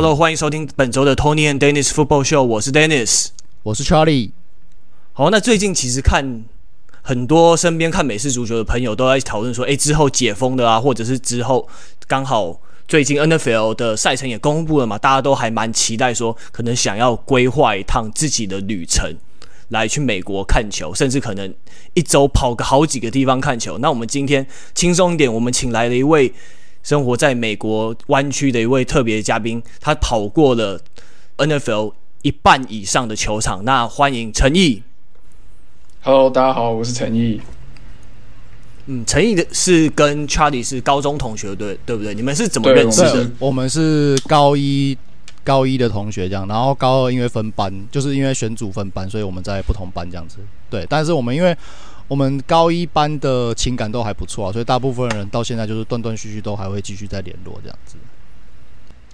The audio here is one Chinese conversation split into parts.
Hello，欢迎收听本周的 Tony and Dennis Football Show。我是 Dennis，我是 Charlie。好，那最近其实看很多身边看美式足球的朋友都在讨论说，诶，之后解封的啊，或者是之后刚好最近 NFL 的赛程也公布了嘛，大家都还蛮期待说，可能想要规划一趟自己的旅程，来去美国看球，甚至可能一周跑个好几个地方看球。那我们今天轻松一点，我们请来了一位。生活在美国湾区的一位特别嘉宾，他跑过了 NFL 一半以上的球场。那欢迎陈毅。Hello，大家好，我是陈毅。嗯，陈毅的是跟 Charlie 是高中同学，对对不对？你们是怎么认识的？我们是高一高一的同学，这样。然后高二因为分班，就是因为选组分班，所以我们在不同班这样子。对，但是我们因为。我们高一班的情感都还不错啊，所以大部分人到现在就是断断续续都还会继续在联络这样子。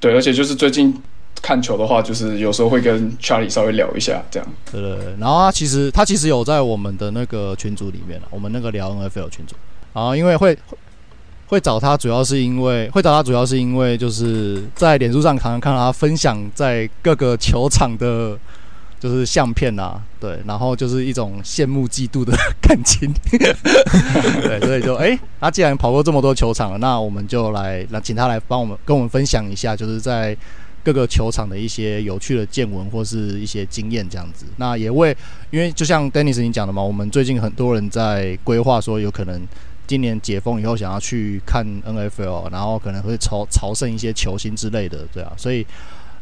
对，而且就是最近看球的话，就是有时候会跟 Charlie 稍微聊一下这样。对对对，然后他其实他其实有在我们的那个群组里面了，我们那个聊 NFL 群组。然后因为会会找他，主要是因为会找他，主要是因为就是在脸书上常常看到他分享在各个球场的。就是相片呐、啊，对，然后就是一种羡慕嫉妒的感情，对，所以就哎，他既然跑过这么多球场了，那我们就来，那请他来帮我们跟我们分享一下，就是在各个球场的一些有趣的见闻或是一些经验这样子。那也为，因为就像 Dennis 你讲的嘛，我们最近很多人在规划说，有可能今年解封以后想要去看 NFL，然后可能会朝朝圣一些球星之类的，对啊，所以。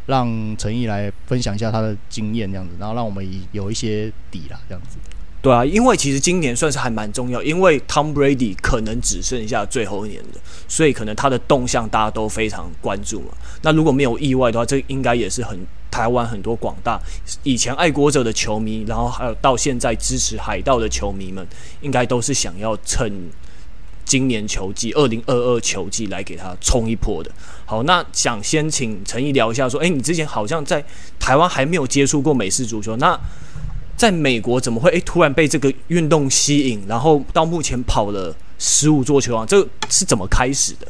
让陈毅来分享一下他的经验，这样子，然后让我们有一些底啦，这样子。对啊，因为其实今年算是还蛮重要，因为 Tom Brady 可能只剩下最后一年的，所以可能他的动向大家都非常关注嘛。那如果没有意外的话，这应该也是很台湾很多广大以前爱国者的球迷，然后还有到现在支持海盗的球迷们，应该都是想要趁。今年球季，二零二二球季来给他冲一波的。好，那想先请陈毅聊一下，说，诶，你之前好像在台湾还没有接触过美式足球，那在美国怎么会诶突然被这个运动吸引，然后到目前跑了十五座球场，这是怎么开始的？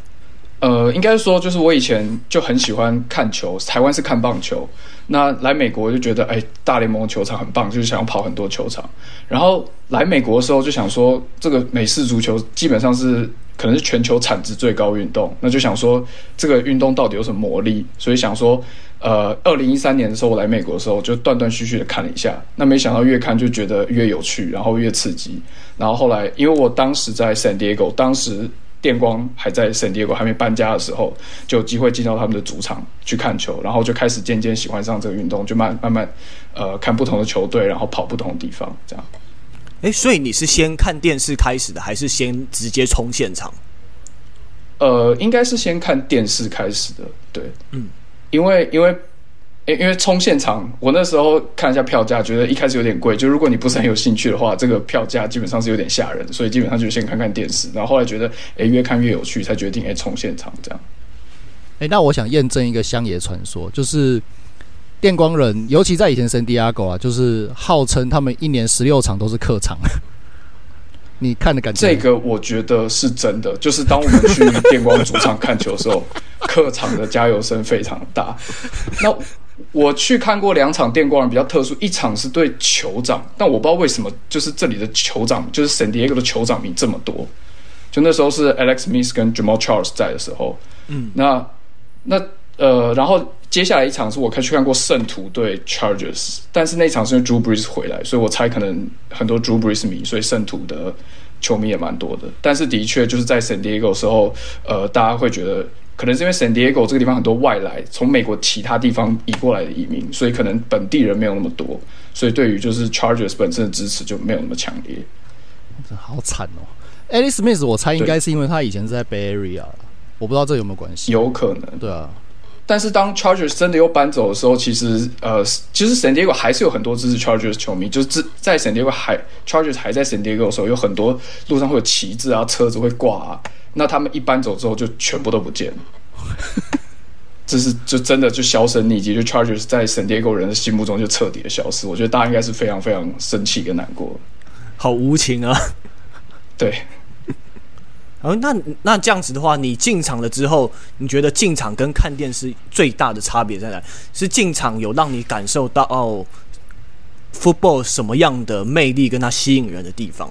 呃，应该说就是我以前就很喜欢看球，台湾是看棒球。那来美国就觉得，哎，大联盟球场很棒，就是想要跑很多球场。然后来美国的时候就想说，这个美式足球基本上是可能是全球产值最高运动，那就想说这个运动到底有什么魔力？所以想说，呃，二零一三年的时候我来美国的时候就断断续续的看了一下，那没想到越看就觉得越有趣，然后越刺激。然后后来因为我当时在 San Diego，当时。电光还在圣地亚哥还没搬家的时候，就有机会进到他们的主场去看球，然后就开始渐渐喜欢上这个运动，就慢慢慢，呃，看不同的球队，然后跑不同的地方，这样。诶，所以你是先看电视开始的，还是先直接冲现场？呃，应该是先看电视开始的，对，嗯，因为因为。因因为冲现场，我那时候看一下票价，觉得一开始有点贵。就如果你不是很有兴趣的话，这个票价基本上是有点吓人，所以基本上就先看看电视。然后后来觉得，哎，越看越有趣，才决定哎冲现场这样。哎，那我想验证一个乡野传说，就是电光人，尤其在以前圣地亚哥啊，就是号称他们一年十六场都是客场。你看的感觉？这个我觉得是真的，就是当我们去电光主场看球的时候，客场的加油声非常大。那我去看过两场电光人比较特殊，一场是对酋长，但我不知道为什么，就是这里的酋长，就是圣地亚哥的酋长名这么多。就那时候是 Alex Smith 跟 Jamal Charles 在的时候，嗯，那那呃，然后接下来一场是我看去看过圣徒对 Chargers，但是那场是因为 Drew Brees 回来，所以我猜可能很多 Drew Brees 迷，所以圣徒的球迷也蛮多的。但是的确就是在 San Diego 时候，呃，大家会觉得。可能是因为 San Diego 这个地方很多外来，从美国其他地方移过来的移民，所以可能本地人没有那么多，所以对于就是 Chargers 本身的支持就没有那么强烈。这好惨哦！Alex Smith，我猜应该是因为他以前是在 Bay Area，我不知道这有没有关系。有可能，对啊。但是当 Chargers 真的又搬走的时候，其实呃，其实 San Diego 还是有很多支持 Chargers 球迷，就是在 San Diego 还 Chargers 还在 San Diego 的时候，有很多路上会有旗帜啊，车子会挂啊。那他们一搬走之后，就全部都不见了。这是就真的就销声匿迹，就 Chargers 在 San Diego 人的心目中就彻底的消失。我觉得大家应该是非常非常生气跟难过。好无情啊！对。哦，那那这样子的话，你进场了之后，你觉得进场跟看电视最大的差别在哪？是进场有让你感受到哦，football 什么样的魅力跟它吸引人的地方？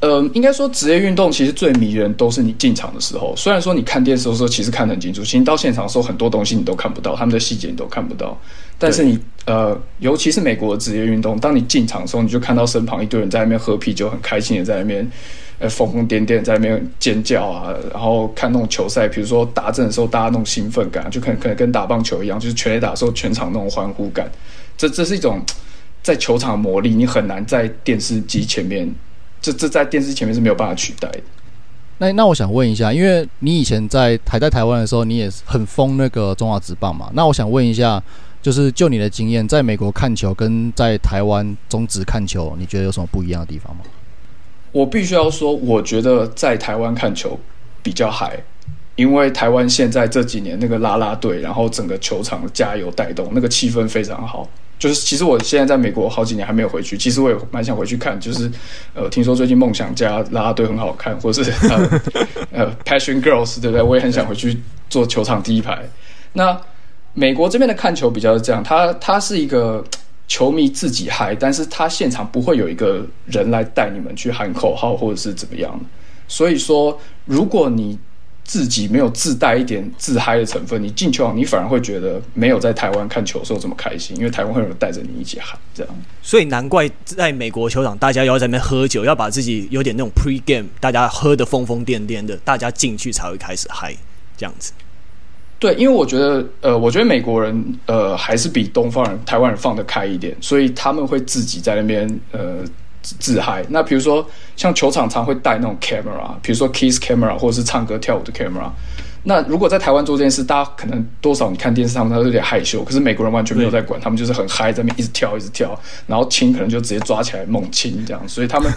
呃，应该说职业运动其实最迷人都是你进场的时候。虽然说你看电视的时候其实看得很清楚，其实到现场的时候很多东西你都看不到，他们的细节你都看不到。但是你呃，尤其是美国的职业运动，当你进场的时候，你就看到身旁一堆人在那边喝啤酒，很开心的在那边。呃，疯疯癫癫在那边尖叫啊，然后看那种球赛，比如说打阵的时候，大家那种兴奋感，就可能可能跟打棒球一样，就是全垒打的时候，全场那种欢呼感，这这是一种在球场的魔力，你很难在电视机前面，这这在电视前面是没有办法取代的。那那我想问一下，因为你以前在还在台湾的时候，你也很疯那个中华职棒嘛？那我想问一下，就是就你的经验，在美国看球跟在台湾中职看球，你觉得有什么不一样的地方吗？我必须要说，我觉得在台湾看球比较嗨，因为台湾现在这几年那个拉拉队，然后整个球场加油带动，那个气氛非常好。就是其实我现在在美国好几年还没有回去，其实我也蛮想回去看。就是呃，听说最近梦想家拉拉队很好看，或是呃 呃 Passion Girls 对不对？我也很想回去坐球场第一排。那美国这边的看球比较是这样，它它是一个。球迷自己嗨，但是他现场不会有一个人来带你们去喊口号或者是怎么样。所以说，如果你自己没有自带一点自嗨的成分，你进球你反而会觉得没有在台湾看球的时候这么开心，因为台湾会有人带着你一起喊这样。所以难怪在美国球场，大家要在那边喝酒，要把自己有点那种 pre game，大家喝得疯疯癫癫的，大家进去才会开始嗨这样子。对，因为我觉得，呃，我觉得美国人，呃，还是比东方人、台湾人放得开一点，所以他们会自己在那边，呃，自嗨。那比如说，像球场常会带那种 camera，比如说 kiss camera，或者是唱歌跳舞的 camera。那如果在台湾做这件事，大家可能多少你看电视，他们都有点害羞。可是美国人完全没有在管，他们就是很嗨，在那边一直跳，一直跳，然后亲可能就直接抓起来猛亲这样，所以他们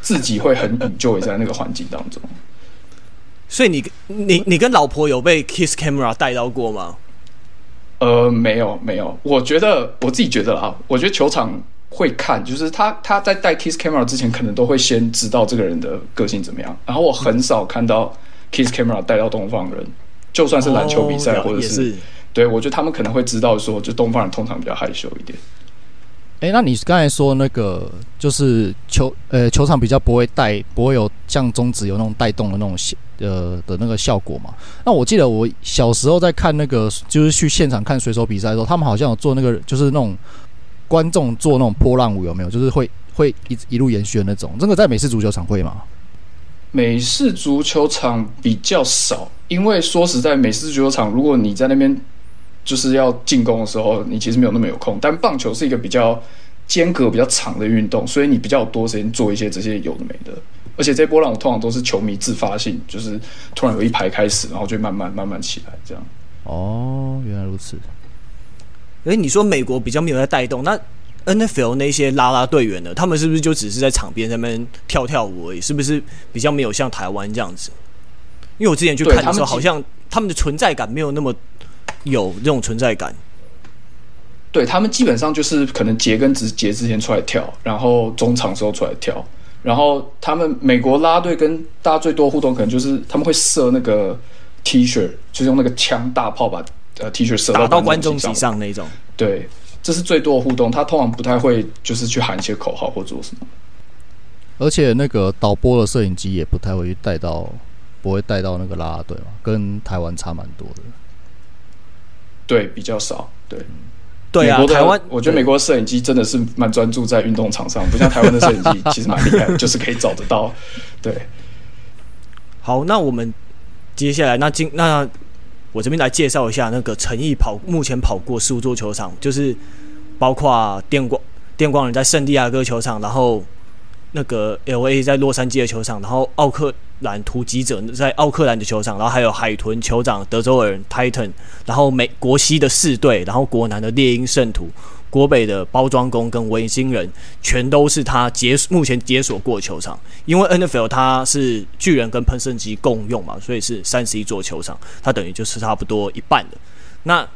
自己会很 enjoy 在那个环境当中。所以你你你跟老婆有被 Kiss Camera 带到过吗？呃，没有没有。我觉得我自己觉得啊，我觉得球场会看，就是他他在带 Kiss Camera 之前，可能都会先知道这个人的个性怎么样。然后我很少看到 Kiss Camera 带到东方人，就算是篮球比赛或者是，是对，我觉得他们可能会知道说，就东方人通常比较害羞一点。哎，那你刚才说那个就是球呃球场比较不会带，不会有像中指有那种带动的那种呃的那个效果嘛？那我记得我小时候在看那个就是去现场看水手比赛的时候，他们好像有做那个就是那种观众做那种波浪舞，有没有？就是会会一一路延续的那种。这个在美式足球场会吗？美式足球场比较少，因为说实在，美式足球场如果你在那边。就是要进攻的时候，你其实没有那么有空。但棒球是一个比较间隔比较长的运动，所以你比较多时间做一些这些有的没的。而且这波浪我通常都是球迷自发性，就是突然有一排开始，然后就慢慢慢慢起来这样。哦，原来如此。诶，你说美国比较没有在带动，那 NFL 那些拉拉队员呢？他们是不是就只是在场边在那边跳跳舞而已？是不是比较没有像台湾这样子？因为我之前去看的时候，好像他们的存在感没有那么。有这种存在感，对，他们基本上就是可能节跟节之前出来跳，然后中场时候出来跳，然后他们美国拉队跟大家最多互动，可能就是他们会射那个 T 恤，就是用那个枪大炮把呃 T 恤射到打到观众席上那种。对，这是最多的互动。他通常不太会就是去喊一些口号或做什么，而且那个导播的摄影机也不太会带到，不会带到那个啦啦队嘛，跟台湾差蛮多的。对，比较少。对，对啊，台湾，我觉得美国的摄影机真的是蛮专注在运动场上，不像台湾的摄影机，其实蛮厉害，就是可以找得到。对，好，那我们接下来，那今那我这边来介绍一下那个诚毅跑，目前跑过十五座球场，就是包括电光电光人在圣地亚哥球场，然后那个 LA 在洛杉矶的球场，然后奥克。兰突击者在奥克兰的球场，然后还有海豚酋长德州人 Titan，然后美国西的四队，然后国南的猎鹰圣徒，国北的包装工跟维京人，全都是他解目前解锁过球场。因为 NFL 它是巨人跟喷射机共用嘛，所以是三十一座球场，它等于就是差不多一半的。那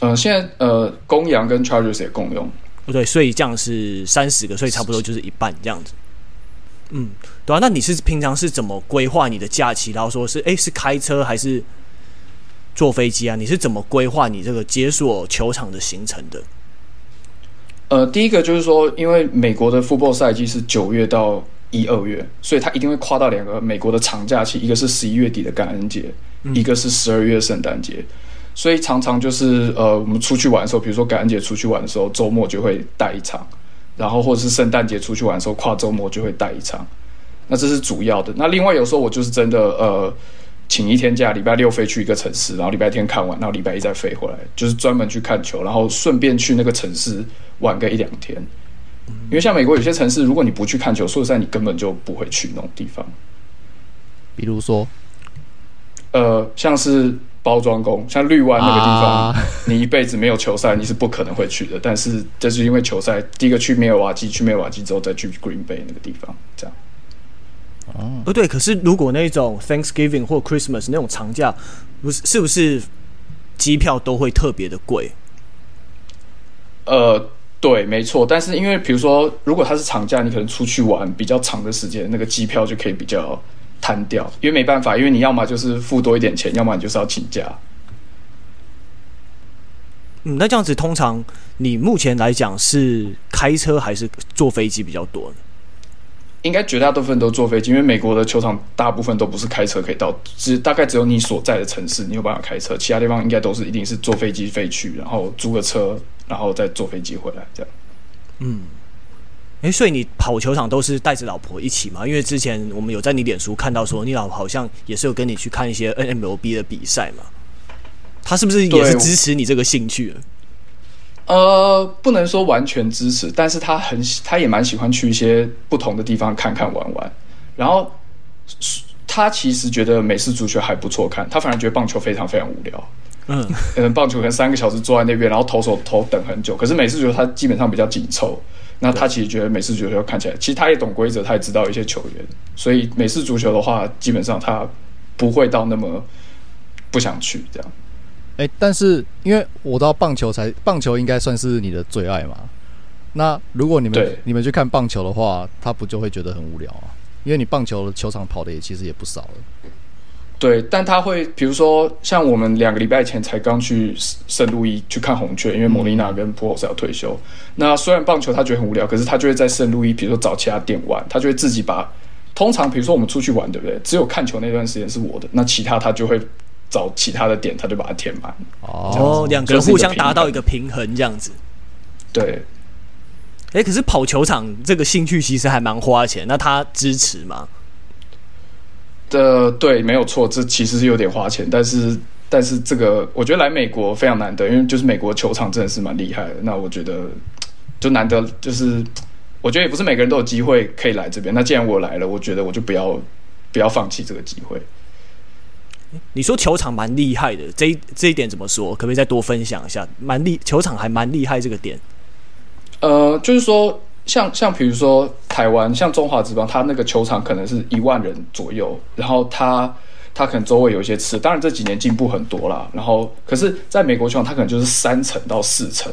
呃，现在呃，公羊跟 Chargers 也共用，不对，所以这样是三十个，所以差不多就是一半这样子。嗯，对啊。那你是平常是怎么规划你的假期？然后说是哎，是开车还是坐飞机啊？你是怎么规划你这个解锁球场的行程的？呃，第一个就是说，因为美国的 football 赛季是九月到一二月，所以它一定会跨到两个美国的长假期，一个是十一月底的感恩节，嗯、一个是十二月圣诞节。所以常常就是呃，我们出去玩的时候，比如说感恩节出去玩的时候，周末就会带一场，然后或者是圣诞节出去玩的时候，跨周末就会带一场。那这是主要的。那另外有时候我就是真的呃，请一天假，礼拜六飞去一个城市，然后礼拜天看完，然后礼拜一再飞回来，就是专门去看球，然后顺便去那个城市玩个一两天。因为像美国有些城市，如果你不去看球，说实在你根本就不会去那种地方。比如说，呃，像是。包装工，像绿湾那个地方，啊、你一辈子没有球赛，你是不可能会去的。但是，这是因为球赛，第一个去密尔瓦基，去密尔瓦基之后再去 Green Bay 那个地方，这样。哦，不对，可是如果那种 Thanksgiving 或 Christmas 那种长假，不是是不是机票都会特别的贵？呃，对，没错。但是因为比如说，如果它是长假，你可能出去玩比较长的时间，那个机票就可以比较。摊掉，因为没办法，因为你要么就是付多一点钱，要么你就是要请假。嗯，那这样子，通常你目前来讲是开车还是坐飞机比较多呢？应该绝大部分都坐飞机，因为美国的球场大部分都不是开车可以到，只大概只有你所在的城市你有办法开车，其他地方应该都是一定是坐飞机飞去，然后租个车，然后再坐飞机回来这样。嗯。诶，所以你跑球场都是带着老婆一起吗？因为之前我们有在你脸书看到说，你老婆好像也是有跟你去看一些 NMLB 的比赛嘛。他是不是也是支持你这个兴趣？呃，不能说完全支持，但是他很，他也蛮喜欢去一些不同的地方看看玩玩。然后他其实觉得美式足球还不错看，他反而觉得棒球非常非常无聊。嗯嗯，棒球可能三个小时坐在那边，然后投手投等很久。可是美式足球它基本上比较紧凑。那他其实觉得美式足球看起来，其实他也懂规则，他也知道一些球员，所以美式足球的话，基本上他不会到那么不想去这样。哎，但是因为我到棒球才，棒球应该算是你的最爱嘛。那如果你们你们去看棒球的话，他不就会觉得很无聊啊？因为你棒球的球场跑的也其实也不少了。对，但他会，比如说，像我们两个礼拜前才刚去圣路易去看红雀，因为莫莉娜跟普尔斯要退休。那虽然棒球他觉得很无聊，可是他就会在圣路易，比如说找其他店玩，他就会自己把。通常比如说我们出去玩，对不对？只有看球那段时间是我的，那其他他就会找其他的点，他就把它填满。哦，两个人互相达到一个平衡，这样子。对。哎，可是跑球场这个兴趣其实还蛮花钱，那他支持吗？的对，没有错，这其实是有点花钱，但是但是这个我觉得来美国非常难得，因为就是美国球场真的是蛮厉害的。那我觉得就难得，就是我觉得也不是每个人都有机会可以来这边。那既然我来了，我觉得我就不要不要放弃这个机会。你说球场蛮厉害的，这一这一点怎么说？可不可以再多分享一下？蛮厉球场还蛮厉害这个点。呃，就是说。像像比如说台湾，像中华职棒，它那个球场可能是一万人左右，然后它它可能周围有一些吃，当然这几年进步很多啦。然后可是在美国球场，它可能就是三层到四层，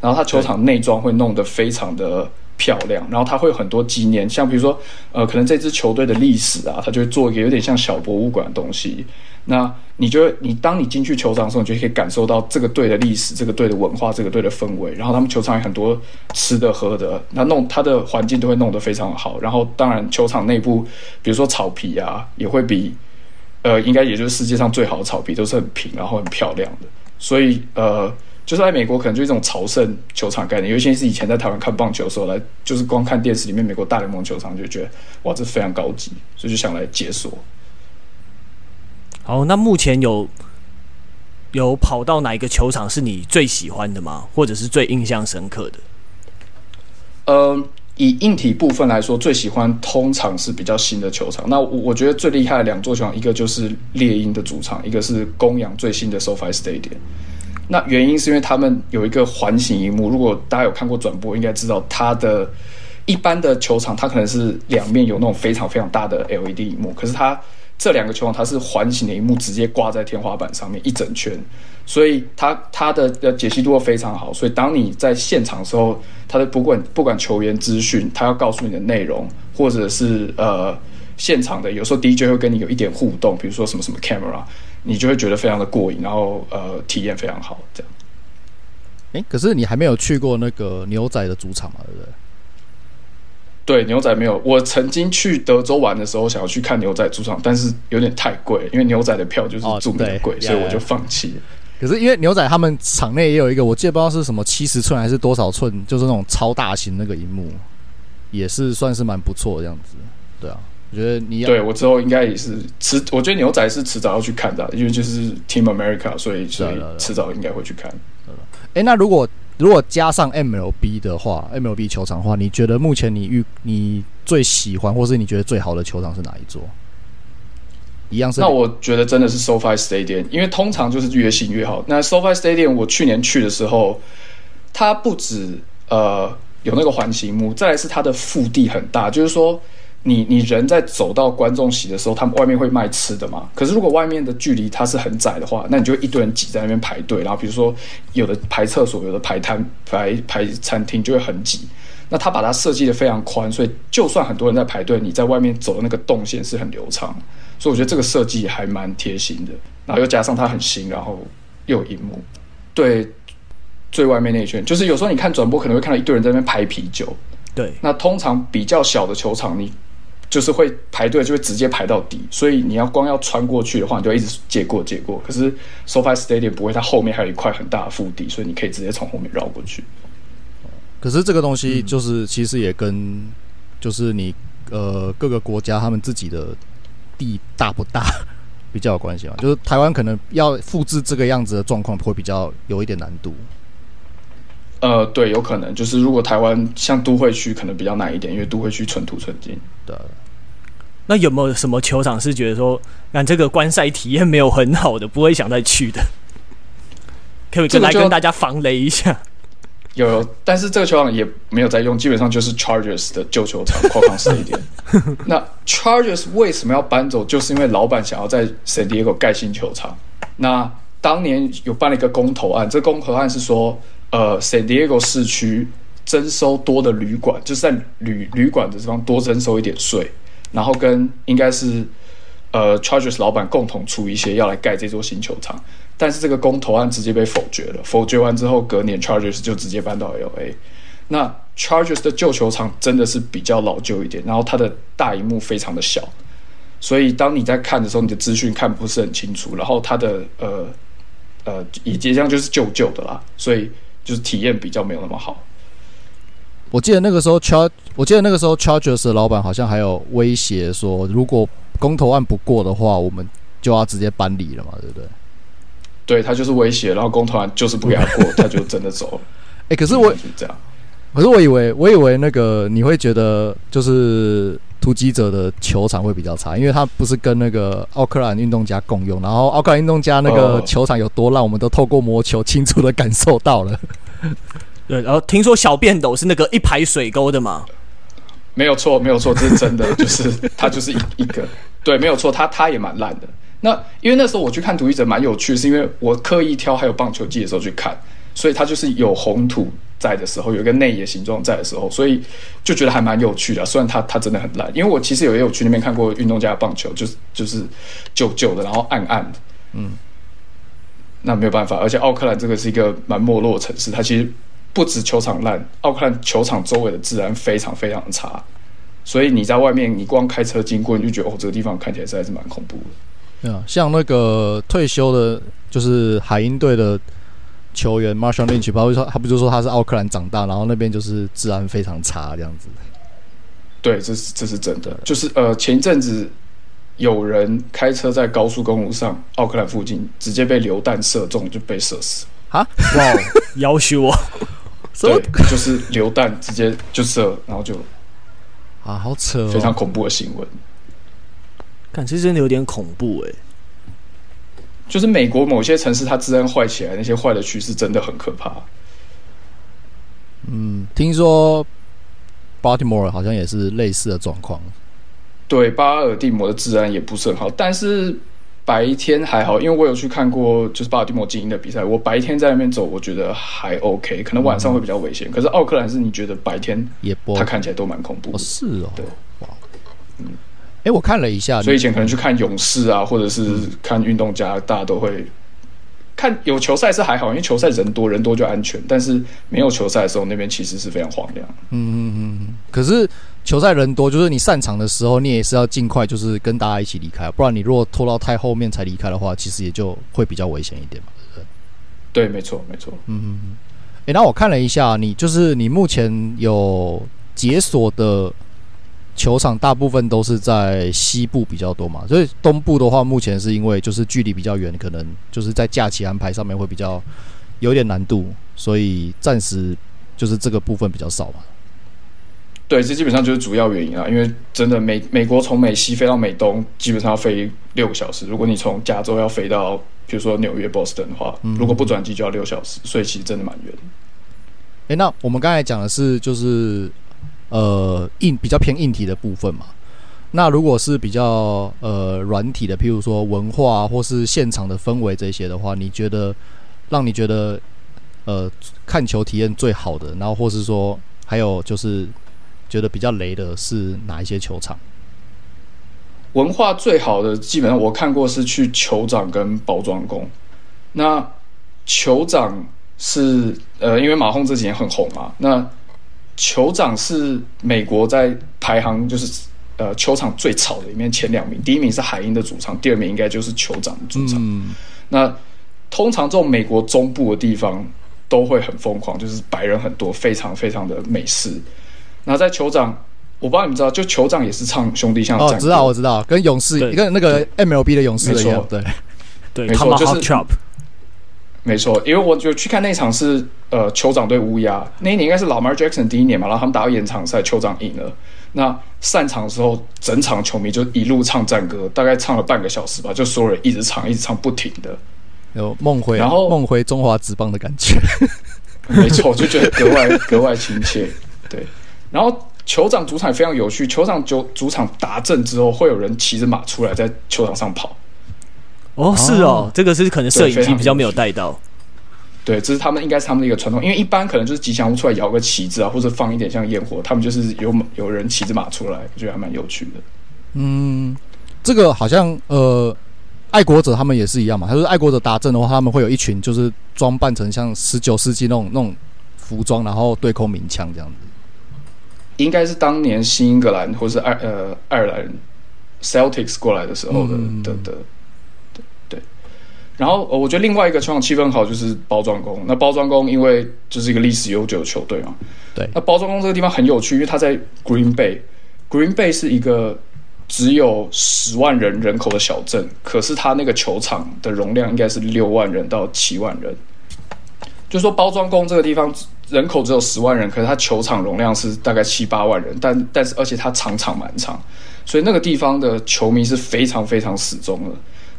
然后它球场内装会弄得非常的漂亮，然后它会有很多纪念，像比如说呃，可能这支球队的历史啊，它就会做一个有点像小博物馆的东西。那你就会，你当你进去球场的时候，你就可以感受到这个队的历史、这个队的文化、这个队的氛围。然后他们球场有很多吃的喝的，那弄它的环境都会弄得非常好。然后当然球场内部，比如说草皮啊，也会比呃，应该也就是世界上最好的草皮，都是很平然后很漂亮的。所以呃，就是在美国可能就一种朝圣球场概念。尤其是以前在台湾看棒球的时候来，就是光看电视里面美国大联盟球场就觉得哇，这非常高级，所以就想来解锁。好，那目前有有跑到哪一个球场是你最喜欢的吗？或者是最印象深刻的？呃，以硬体部分来说，最喜欢通常是比较新的球场。那我我觉得最厉害的两座球场，一个就是猎鹰的主场，一个是公羊最新的 SoFi Stadium。那原因是因为他们有一个环形荧幕，如果大家有看过转播，应该知道它的一般的球场，它可能是两面有那种非常非常大的 LED 荧幕，可是它这两个球场它是环形的荧幕直接挂在天花板上面一整圈，所以它它的的解析度非常好。所以当你在现场的时候，它的不管不管球员资讯，他要告诉你的内容，或者是呃现场的，有时候 DJ 会跟你有一点互动，比如说什么什么 camera，你就会觉得非常的过瘾，然后呃体验非常好。这样。哎，可是你还没有去过那个牛仔的主场嘛？对不对？对，牛仔没有。我曾经去德州玩的时候，想要去看牛仔主场，但是有点太贵，因为牛仔的票就是著名的贵，哦、所以我就放弃了。可是因为牛仔他们场内也有一个，我记得不知道是什么七十寸还是多少寸，就是那种超大型那个荧幕，也是算是蛮不错的这样子。对啊，我觉得你要对我之后应该也是迟，我觉得牛仔是迟早要去看的，因为就是 Team America，所以所以迟早应该会去看。哎，那如果。如果加上 MLB 的话，MLB 球场的话，你觉得目前你遇你最喜欢，或是你觉得最好的球场是哪一座？一样是。那我觉得真的是 SoFi Stadium，因为通常就是越新越好。那 SoFi Stadium 我去年去的时候，它不止呃有那个环形幕，再来是它的腹地很大，就是说。你你人在走到观众席的时候，他们外面会卖吃的嘛？可是如果外面的距离它是很窄的话，那你就一堆人挤在那边排队，然后比如说有的排厕所，有的排摊排排餐厅就会很挤。那他把它设计得非常宽，所以就算很多人在排队，你在外面走的那个动线是很流畅。所以我觉得这个设计还蛮贴心的。然后又加上它很新，然后又有荧幕。对，最外面那一圈，就是有时候你看转播可能会看到一堆人在那边排啤酒。对，那通常比较小的球场你。就是会排队，就会直接排到底，所以你要光要穿过去的话，你就一直借过借过。可是 SoFi Stadium 不会，它后面还有一块很大的腹地，所以你可以直接从后面绕过去。可是这个东西就是其实也跟就是你呃各个国家他们自己的地大不大 比较有关系嘛。就是台湾可能要复制这个样子的状况会比较有一点难度。呃，对，有可能就是如果台湾像都会区可能比较难一点，因为都会区寸土寸金。对。那有没有什么球场是觉得说，那这个观赛体验没有很好的，不会想再去的？可以来跟大家防雷一下。有，有，但是这个球场也没有在用，基本上就是 Chargers 的旧球场，扩康一点。那 Chargers 为什么要搬走？就是因为老板想要在 San Diego 盖新球场。那当年有办了一个公投案，这个公投案是说，呃，San Diego 市区征收多的旅馆，就是在旅旅馆的地方多征收一点税。然后跟应该是呃，Chargers 老板共同出一些要来盖这座新球场，但是这个公投案直接被否决了。否决完之后，隔年 Chargers 就直接搬到 LA。那 Chargers 的旧球场真的是比较老旧一点，然后它的大荧幕非常的小，所以当你在看的时候，你的资讯看不是很清楚。然后它的呃呃，以及这样就是旧旧的啦，所以就是体验比较没有那么好。我记得那个时候，Char，我记得那个时候，Chargers 的老板好像还有威胁说，如果公投案不过的话，我们就要直接搬离了嘛，对不对？对，他就是威胁，然后公投案就是不给他过，他就真的走了。哎、欸，可是我是这样，可是我以为，我以为那个你会觉得，就是突击者的球场会比较差，因为他不是跟那个奥克兰运动家共用，然后奥克兰运动家那个球场有多烂，我们都透过魔球清楚的感受到了。对，然后听说小便斗是那个一排水沟的嘛？没有错，没有错，这是真的，就是它就是一一个，对，没有错，它它也蛮烂的。那因为那时候我去看突击者蛮有趣，是因为我刻意挑还有棒球季的时候去看，所以它就是有红土在的时候，有一个内野形状在的时候，所以就觉得还蛮有趣的。虽然它它真的很烂，因为我其实有也有去那边看过运动家的棒球，就是就是旧旧的，然后暗暗的，嗯，那没有办法，而且奥克兰这个是一个蛮没落的城市，它其实。不止球场烂，奥克兰球场周围的治安非常非常差，所以你在外面，你光开车经过，你就觉得哦，这个地方看起来实在是蛮恐怖的。对啊，像那个退休的，就是海鹰队的球员 Marshall Lynch，他不说他不就说他是奥克兰长大，然后那边就是治安非常差这样子。对，这是这是真的，就是呃，前一阵子有人开车在高速公路上，奥克兰附近直接被流弹射中，就被射死。啊！哇，要求我。对，就是流弹直接就射，然后就啊，好扯哦，非常恐怖的新闻。感觉真的有点恐怖哎。就是美国某些城市，它治安坏起来，那些坏的趋势真的很可怕。嗯，听说 Baltimore 好像也是类似的状况。对，巴尔的摩的治安也不是很好，但是白天还好，因为我有去看过就是巴尔的摩精英的比赛，我白天在那边走，我觉得还 OK，可能晚上会比较危险。嗯、可是奥克兰是你觉得白天也不，它看起来都蛮恐怖的。哦是哦，对，哇，嗯，哎，我看了一下，所以以前可能去看勇士啊，或者是看运动家，大家都会。看有球赛是还好，因为球赛人多人多就安全。但是没有球赛的时候，那边其实是非常荒凉。嗯嗯嗯。可是球赛人多，就是你散场的时候，你也是要尽快，就是跟大家一起离开，不然你如果拖到太后面才离开的话，其实也就会比较危险一点嘛，对不对？对，没错，没错。嗯嗯嗯。诶，那我看了一下，你就是你目前有解锁的。球场大部分都是在西部比较多嘛，所以东部的话，目前是因为就是距离比较远，可能就是在假期安排上面会比较有点难度，所以暂时就是这个部分比较少嘛。对，这基本上就是主要原因啊，因为真的美美国从美西飞到美东，基本上要飞六个小时。如果你从加州要飞到，比如说纽约、波士顿的话，嗯、如果不转机就要六小时，所以其实真的蛮远。诶，那我们刚才讲的是就是。呃，硬比较偏硬体的部分嘛。那如果是比较呃软体的，譬如说文化或是现场的氛围这些的话，你觉得让你觉得呃看球体验最好的，然后或是说还有就是觉得比较雷的是哪一些球场？文化最好的基本上我看过是去酋长跟包装工。那酋长是呃，因为马轰这几年很红嘛，那。酋长是美国在排行就是呃球场最吵的里面前两名，第一名是海鹰的主场，第二名应该就是酋长的主场。嗯、那通常这种美国中部的地方都会很疯狂，就是白人很多，非常非常的美式。那在酋长，我不知道你们知道，就酋长也是唱兄弟像的。哦，知道我知道，跟勇士跟那个 MLB 的勇士一样，对对，没错，就是。没错，因为我就去看那场是呃酋长对乌鸦，那一年应该是 Lamar Jackson 第一年嘛，然后他们打到延长赛，酋长赢了。那散场的时候，整场球迷就一路唱战歌，大概唱了半个小时吧，就所有人一直唱，一直唱不停的，有梦回，然后梦回中华职棒的感觉。没错，就觉得格外格外亲切。对，然后酋长主场也非常有趣，酋长主主场达阵之后，会有人骑着马出来在球场上跑。哦，是哦，这个是可能摄影机比较没有带到。对，这是他们应该是他们的一个传统，因为一般可能就是吉祥物出来摇个旗子啊，或者放一点像烟火，他们就是有有人骑着马出来，我觉得还蛮有趣的。嗯，这个好像呃，爱国者他们也是一样嘛。他说爱国者打阵的话，他们会有一群就是装扮成像十九世纪那种那种服装，然后对空鸣枪这样子。应该是当年新英格兰或是爱呃爱尔兰 Celtics 过来的时候的、嗯、的的。然后，我觉得另外一个球场气氛好就是包装工。那包装工因为就是一个历史悠久的球队嘛，对。那包装工这个地方很有趣，因为它在 Green Bay，Green Bay 是一个只有十万人人口的小镇，可是它那个球场的容量应该是六万人到七万人。就说包装工这个地方人口只有十万人，可是它球场容量是大概七八万人，但但是而且它场场满场，所以那个地方的球迷是非常非常死忠的。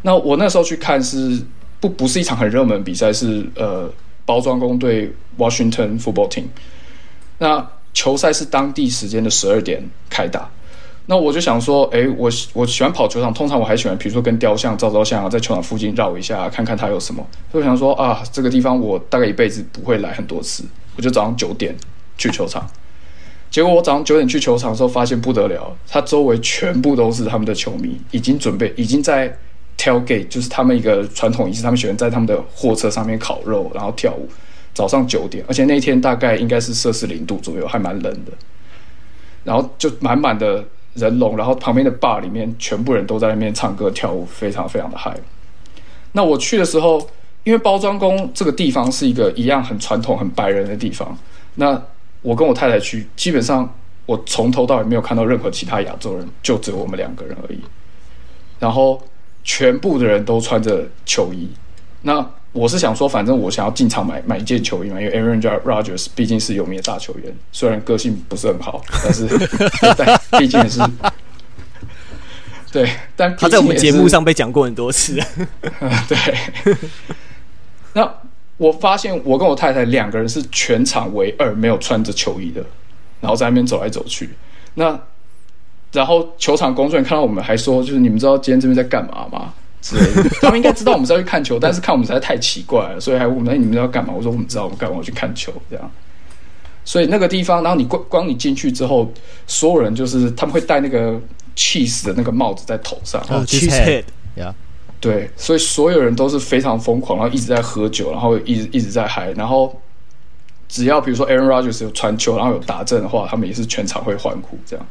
那我那时候去看是不不是一场很热门的比赛，是呃包装工对 Washington Football Team。那球赛是当地时间的十二点开打。那我就想说，哎，我我喜欢跑球场，通常我还喜欢，比如说跟雕像照照相啊，在球场附近绕一下，看看它有什么。所以我想说啊，这个地方我大概一辈子不会来很多次，我就早上九点去球场。结果我早上九点去球场的时候，发现不得了，它周围全部都是他们的球迷，已经准备，已经在。Tailgate 就是他们一个传统仪式，他们喜欢在他们的货车上面烤肉，然后跳舞。早上九点，而且那天大概应该是摄氏零度左右，还蛮冷的。然后就满满的人龙，然后旁边的 bar 里面全部人都在那边唱歌跳舞，非常非常的嗨。那我去的时候，因为包装工这个地方是一个一样很传统、很白人的地方。那我跟我太太去，基本上我从头到尾没有看到任何其他亚洲人，就只有我们两个人而已。然后。全部的人都穿着球衣，那我是想说，反正我想要进场买买一件球衣嘛，因为 Aaron Rodgers 毕竟是有名的大球员，虽然个性不是很好，但是 但毕竟也是 对，但他在我们节目上被讲过很多次。对，那我发现我跟我太太两个人是全场唯二没有穿着球衣的，然后在那边走来走去，那。然后球场工作人员看到我们还说，就是你们知道今天这边在干嘛吗？之类的，他们应该知道我们是要去看球，但是看我们实在太奇怪了，所以还问我们：“哎，你们要干嘛？”我说：“我们知道，我们干嘛？我去看球。”这样。所以那个地方，然后你光光你进去之后，所有人就是他们会戴那个 cheese 的那个帽子在头上。哦，cheese head，yeah。对，所以所有人都是非常疯狂，然后一直在喝酒，然后一直一直在嗨，然后只要比如说 Aaron Rodgers 有传球，然后有打阵的话，他们也是全场会欢呼这样。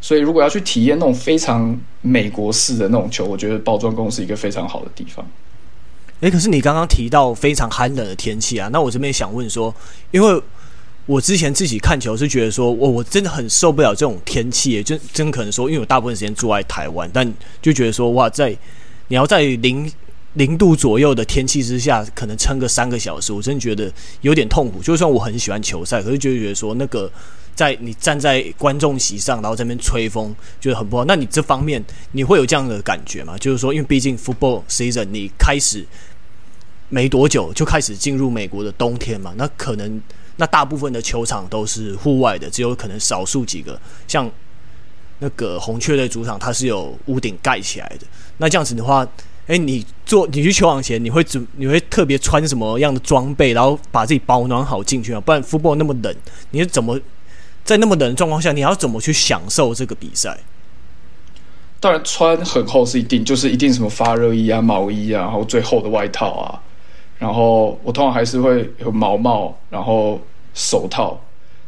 所以如果要去体验那种非常美国式的那种球，我觉得包装工是一个非常好的地方。诶，可是你刚刚提到非常寒冷的天气啊，那我这边想问说，因为我之前自己看球是觉得说，我我真的很受不了这种天气，就真可能说，因为我大部分时间住在台湾，但就觉得说，哇，在你要在零零度左右的天气之下，可能撑个三个小时，我真的觉得有点痛苦。就算我很喜欢球赛，可是就觉得说，那个在你站在观众席上，然后在那边吹风，觉得很不好。那你这方面你会有这样的感觉吗？就是说，因为毕竟 football season 你开始。没多久就开始进入美国的冬天嘛，那可能那大部分的球场都是户外的，只有可能少数几个，像那个红雀队主场，它是有屋顶盖起来的。那这样子的话，诶，你做你去球场前，你会怎你会特别穿什么样的装备，然后把自己保暖好进去啊？不然福伯那么冷，你是怎么在那么冷的状况下，你要怎么去享受这个比赛？当然穿很厚是一定，就是一定什么发热衣啊、毛衣啊，然后最厚的外套啊。然后我通常还是会有毛帽，然后手套，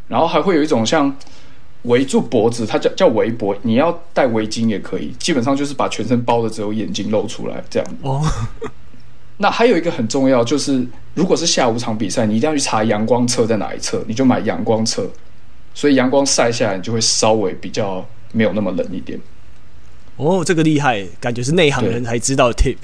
然后还会有一种像围住脖子，它叫叫围脖，你要戴围巾也可以，基本上就是把全身包的只有眼睛露出来这样。哦。那还有一个很重要，就是如果是下午场比赛，你一定要去查阳光侧在哪一侧，你就买阳光侧，所以阳光晒下来，你就会稍微比较没有那么冷一点。哦，这个厉害，感觉是内行人才知道的 tip。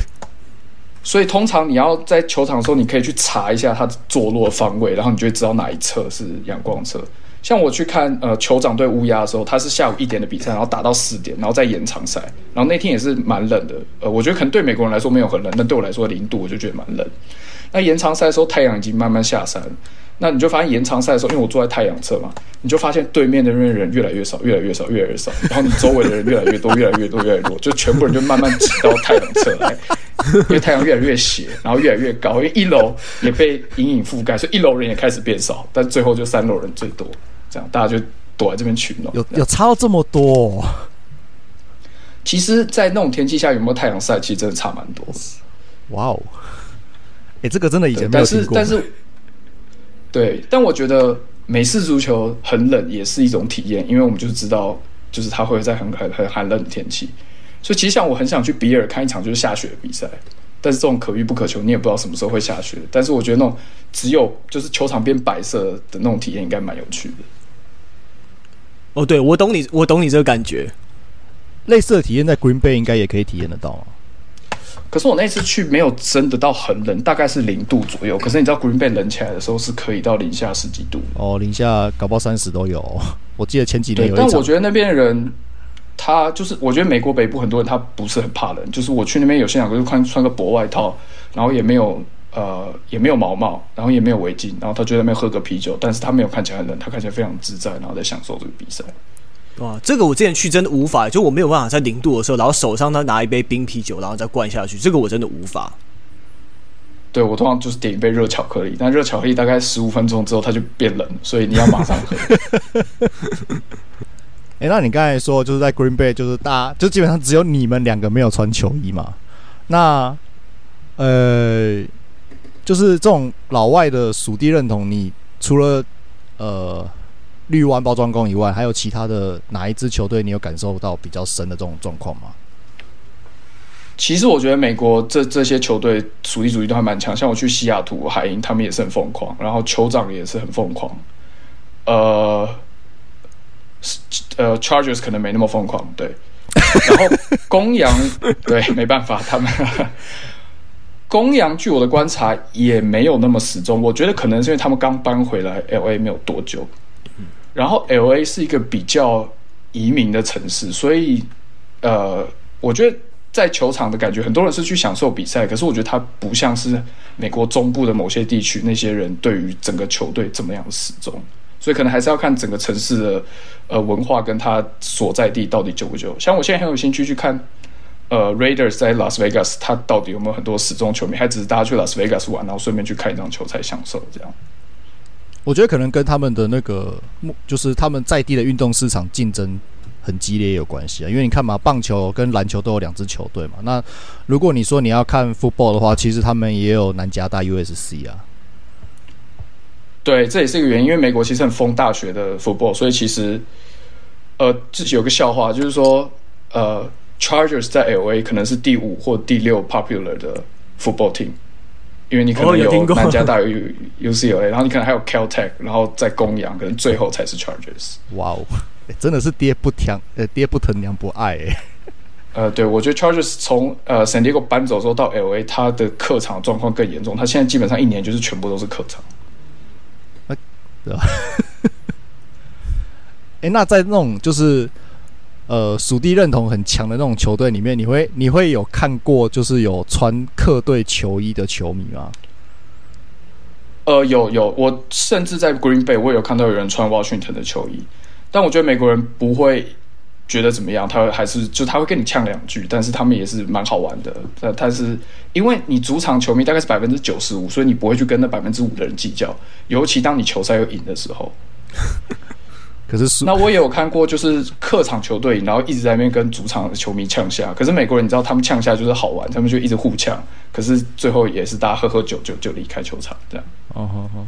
所以通常你要在球场的时候，你可以去查一下它坐落方位，然后你就会知道哪一侧是阳光侧。像我去看呃酋长对乌鸦的时候，它是下午一点的比赛，然后打到四点，然后再延长赛。然后那天也是蛮冷的，呃，我觉得可能对美国人来说没有很冷，但对我来说零度我就觉得蛮冷。那延长赛的时候，太阳已经慢慢下山。那你就发现延长赛的时候，因为我坐在太阳侧嘛，你就发现对面的那边人越来越少，越来越少，越来越少。然后你周围的人越来越多，越来越多，越来越多，就全部人就慢慢挤到太阳侧来，因为太阳越来越斜，然后越来越高，因为一楼也被阴影覆盖，所以一楼人也开始变少，但最后就三楼人最多，这样大家就躲在这边取暖。有有差到这么多？其实，在那种天气下有没有太阳晒，其实真的差蛮多。哇哦！哎，这个真的以前。但是，但是。对，但我觉得美式足球很冷也是一种体验，因为我们就是知道，就是它会在很很很寒冷的天气，所以其实像我很想去比尔看一场就是下雪的比赛，但是这种可遇不可求，你也不知道什么时候会下雪。但是我觉得那种只有就是球场变白色的那种体验应该蛮有趣的。哦，对，我懂你，我懂你这个感觉，类似的体验在 Green Bay 应该也可以体验得到啊。可是我那次去没有真的到很冷，大概是零度左右。可是你知道，Green Bay 冷起来的时候是可以到零下十几度哦，零下搞不好三十都有。我记得前几年有。但我觉得那边人，他就是我觉得美国北部很多人他不是很怕冷，就是我去那边有些两个就穿穿个薄外套，然后也没有呃也没有毛毛，然后也没有围巾，然后他就在那边喝个啤酒，但是他没有看起来很冷，他看起来非常自在，然后在享受这个比赛。哇，这个我之前去真的无法，就我没有办法在零度的时候，然后手上他拿一杯冰啤酒，然后再灌下去，这个我真的无法。对，我通常就是点一杯热巧克力，但热巧克力大概十五分钟之后它就变冷，所以你要马上喝。哎、欸，那你刚才说就是在 Green Bay，就是大家就基本上只有你们两个没有穿球衣嘛？那呃，就是这种老外的属地认同，你除了呃。绿湾包装工以外，还有其他的哪一支球队你有感受到比较深的这种状况吗？其实我觉得美国这这些球队属地主义都还蛮强，像我去西雅图海鹰，他们也是很疯狂，然后酋长也是很疯狂。呃，呃，Chargers 可能没那么疯狂，对。然后公羊，对，没办法，他们公羊据我的观察也没有那么死忠，我觉得可能是因为他们刚搬回来 LA 没有多久。然后 L A 是一个比较移民的城市，所以呃，我觉得在球场的感觉，很多人是去享受比赛，可是我觉得它不像是美国中部的某些地区那些人对于整个球队这么样的死忠，所以可能还是要看整个城市的呃文化跟它所在地到底久不久。像我现在很有兴趣去看呃 Raiders 在 Las Vegas，它到底有没有很多死忠球迷，还只是大家去 Las Vegas 玩，然后顺便去看一场球赛享受这样。我觉得可能跟他们的那个，就是他们在地的运动市场竞争很激烈有关系啊。因为你看嘛，棒球跟篮球都有两支球队嘛。那如果你说你要看 football 的话，其实他们也有南加大 USC 啊。对，这也是一个原因。因为美国其实很疯大学的 football，所以其实呃，自己有个笑话，就是说呃，Chargers 在 LA 可能是第五或第六 popular 的 football team。因为你可能有南加大有 UCLA，然后你可能还有 Caltech，然后再公羊，可能最后才是 Chargers。哇哦，真的是爹不疼，呃，爹不疼娘不爱诶。呃，对，我觉得 Chargers 从呃 San Diego 搬走之后到 LA，他的客场状况更严重，他现在基本上一年就是全部都是客场。呃，对吧？哎，那在那种就是。呃，属地认同很强的那种球队里面，你会你会有看过就是有穿客队球衣的球迷吗？呃，有有，我甚至在 Green Bay 我有看到有人穿 Washington 的球衣，但我觉得美国人不会觉得怎么样，他还是就他会跟你呛两句，但是他们也是蛮好玩的。但，他是因为你主场球迷大概是百分之九十五，所以你不会去跟那百分之五的人计较，尤其当你球赛又赢的时候。可是，那我也有看过，就是客场球队，然后一直在那边跟主场的球迷呛下。可是美国人，你知道他们呛下就是好玩，他们就一直互呛。可是最后也是大家喝喝酒就就离开球场这样。哦好好好。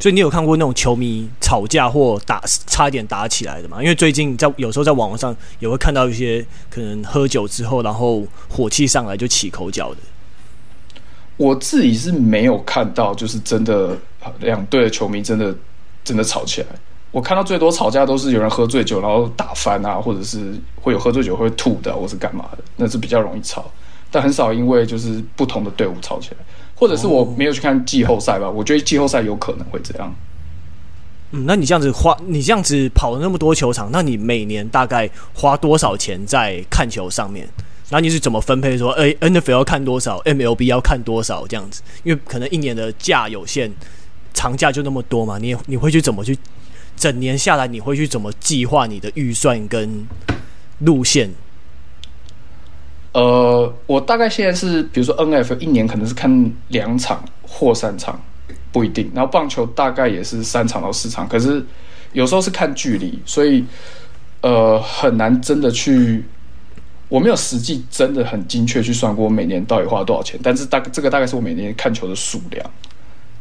所以你有看过那种球迷吵架或打差一点打起来的吗？因为最近在有时候在网络上也会看到一些可能喝酒之后，然后火气上来就起口角的。我自己是没有看到，就是真的两队的球迷真的真的吵起来。我看到最多吵架都是有人喝醉酒，然后打翻啊，或者是会有喝醉酒会吐的，或是干嘛的，那是比较容易吵。但很少因为就是不同的队伍吵起来，或者是我没有去看季后赛吧。我觉得季后赛有可能会这样。嗯，那你这样子花，你这样子跑了那么多球场，那你每年大概花多少钱在看球上面？那你是怎么分配说，哎，NFL 要看多少，MLB 要看多少这样子？因为可能一年的假有限，长假就那么多嘛，你你会去怎么去？整年下来，你会去怎么计划你的预算跟路线？呃，我大概现在是，比如说 N F 一年可能是看两场或三场，不一定。然后棒球大概也是三场到四场，可是有时候是看距离，所以呃很难真的去。我没有实际真的很精确去算过我每年到底花了多少钱，但是大这个大概是我每年看球的数量。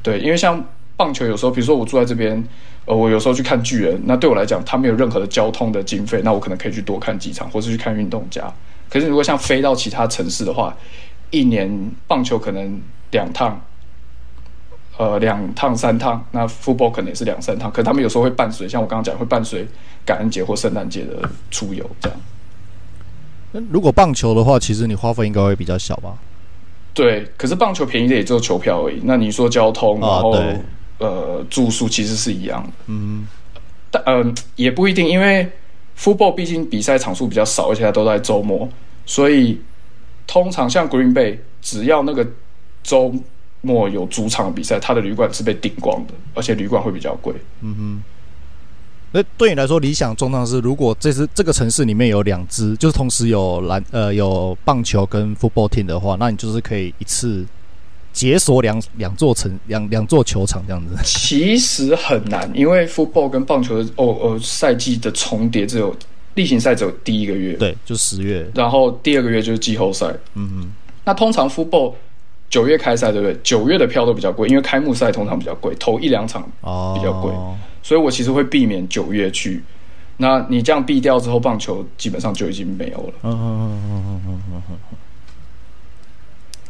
对，因为像棒球有时候，比如说我住在这边。呃，我有时候去看巨人，那对我来讲，他没有任何的交通的经费，那我可能可以去多看几场，或是去看运动家。可是如果像飞到其他城市的话，一年棒球可能两趟，呃，两趟三趟，那 fball 可能也是两三趟。可是他们有时候会伴随，像我刚刚讲，会伴随感恩节或圣诞节的出游这样。那如果棒球的话，其实你花费应该会比较小吧？对，可是棒球便宜的也只有球票而已。那你说交通，然后。呃，住宿其实是一样的，嗯，但嗯、呃，也不一定，因为 football 毕竟比赛场数比较少，而且它都在周末，所以通常像 Green Bay，只要那个周末有主场比赛，它的旅馆是被顶光的，而且旅馆会比较贵。嗯哼，那对你来说，理想状况是，如果这是这个城市里面有两支，就是同时有篮呃有棒球跟 football team 的话，那你就是可以一次。解锁两两座城两两座球场这样子，其实很难，因为 football 跟棒球的哦呃赛季的重叠只有例行赛只有第一个月，对，就十月，然后第二个月就是季后赛，嗯嗯，那通常 football 九月开赛对不对？九月的票都比较贵，因为开幕赛通常比较贵，头一两场比较贵，哦，所以我其实会避免九月去。那你这样避掉之后，棒球基本上就已经没有了。嗯嗯嗯嗯嗯嗯嗯。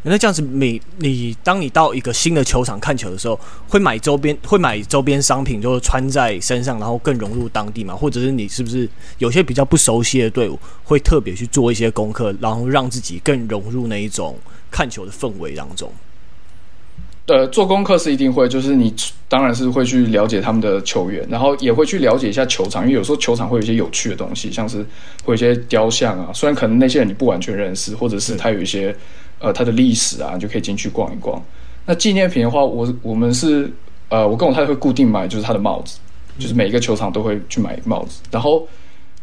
那这样子，每你当你到一个新的球场看球的时候，会买周边会买周边商品，就穿在身上，然后更融入当地嘛？或者是你是不是有些比较不熟悉的队伍，会特别去做一些功课，然后让自己更融入那一种看球的氛围当中？呃，做功课是一定会，就是你当然是会去了解他们的球员，然后也会去了解一下球场，因为有时候球场会有一些有趣的东西，像是会有一些雕像啊，虽然可能那些人你不完全认识，或者是他有一些。呃，它的历史啊，你就可以进去逛一逛。那纪念品的话，我我们是呃，我跟我太太会固定买，就是他的帽子，就是每一个球场都会去买帽子。然后，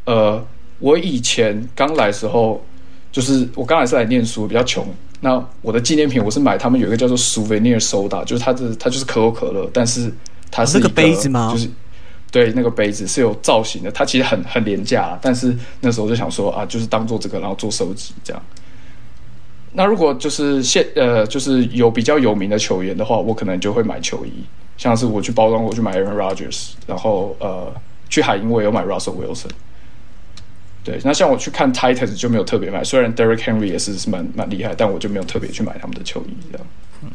呃，我以前刚来的时候，就是我刚来是来念书，比较穷。那我的纪念品，我是买他们有一个叫做 Souvenir Soda，就是它的它就是可口可乐，但是它是一个、哦那个杯子吗？就是。对，那个杯子是有造型的，它其实很很廉价，但是那时候就想说啊，就是当做这个，然后做收集这样。那如果就是现呃，就是有比较有名的球员的话，我可能就会买球衣，像是我去包装，我去买 Aaron Rodgers，然后呃，去海鹰我也有买 Russell Wilson。对，那像我去看 Titans 就没有特别买，虽然 Derrick Henry 也是蛮蛮厉害，但我就没有特别去买他们的球衣这样。嗯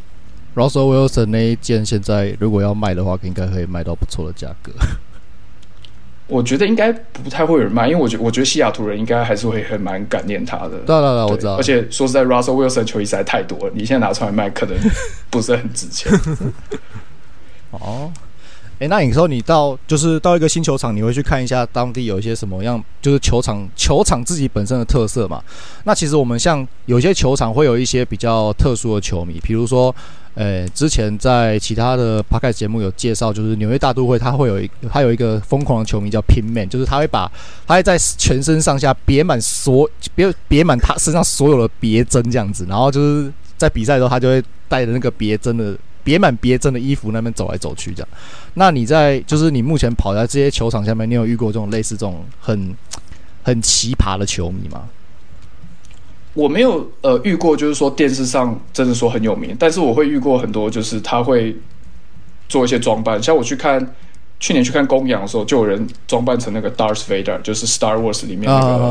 ，Russell Wilson 那一件现在如果要卖的话，应该可以卖到不错的价格。我觉得应该不太会有人卖，因为我觉得我觉得西雅图人应该还是会很蛮感念他的。对对对，我知道。而且说实在，Russell Wilson 球衣实在太多了，你现在拿出来卖，可能不是很值钱。哦，哎，那你说你到就是到一个新球场，你会去看一下当地有一些什么样，就是球场球场自己本身的特色嘛？那其实我们像有些球场会有一些比较特殊的球迷，比如说。呃，之前在其他的 p o c a s t 节目有介绍，就是纽约大都会，他会有一他有一个疯狂的球迷叫 Pin Man，就是他会把他会在全身上下别满所别别满他身上所有的别针这样子，然后就是在比赛的时候，他就会带着那个别针的别满别针的衣服那边走来走去这样。那你在就是你目前跑在这些球场下面，你有遇过这种类似这种很很奇葩的球迷吗？我没有呃遇过，就是说电视上真的说很有名，但是我会遇过很多，就是他会做一些装扮。像我去看去年去看公羊的时候，就有人装扮成那个 Darth Vader，就是 Star Wars 里面那个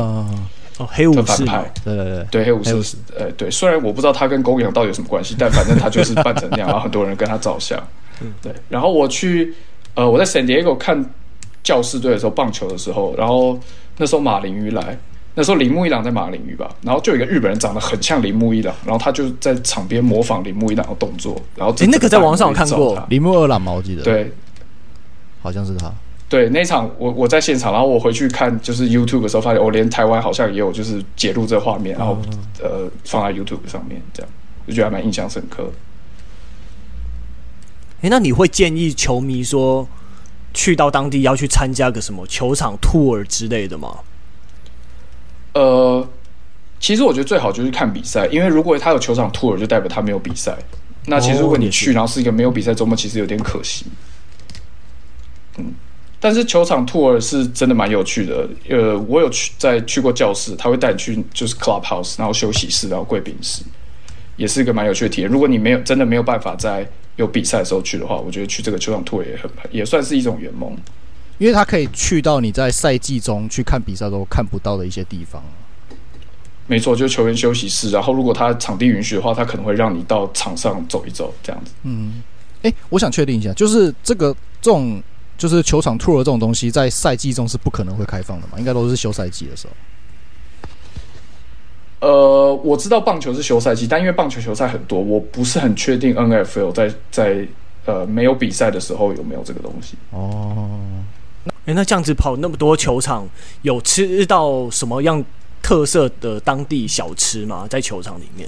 哦黑武士，对对对，对黑武士，呃对。虽然我不知道他跟公羊到底有什么关系，但反正他就是扮成那样，然后很多人跟他照相。对。然后我去呃我在 San Diego 看教士队的时候，棒球的时候，然后那时候马林鱼来。那时候铃木一朗在马林鱼吧，然后就有一个日本人长得很像铃木一朗，然后他就在场边模仿铃木一朗的动作，然后诶，那个在网上有看过铃木二朗吗？我记得对，好像是他。对，那场我我在现场，然后我回去看就是 YouTube 的时候，发现我连台湾好像也有就是截录这画面，然后呃放在 YouTube 上面，这样就觉得还蛮印象深刻。诶，那你会建议球迷说去到当地要去参加个什么球场 tour 之类的吗？呃，其实我觉得最好就是看比赛，因为如果他有球场 tour，就代表他没有比赛。那其实如果你去，然后是一个没有比赛周末，其实有点可惜。嗯，但是球场 tour 是真的蛮有趣的。呃，我有去在去过教室，他会带你去就是 clubhouse，然后休息室，然后贵宾室，也是一个蛮有趣的体验。如果你没有真的没有办法在有比赛的时候去的话，我觉得去这个球场 tour 也很也算是一种圆梦。因为它可以去到你在赛季中去看比赛都看不到的一些地方。没错，就是球员休息室。然后，如果他场地允许的话，他可能会让你到场上走一走，这样子。嗯，哎，我想确定一下，就是这个这种就是球场 tour 的这种东西，在赛季中是不可能会开放的嘛？应该都是休赛季的时候。呃，我知道棒球是休赛季，但因为棒球球赛很多，我不是很确定 NFL 在在呃没有比赛的时候有没有这个东西。哦。哎，那这样子跑那么多球场，有吃到什么样特色的当地小吃吗？在球场里面？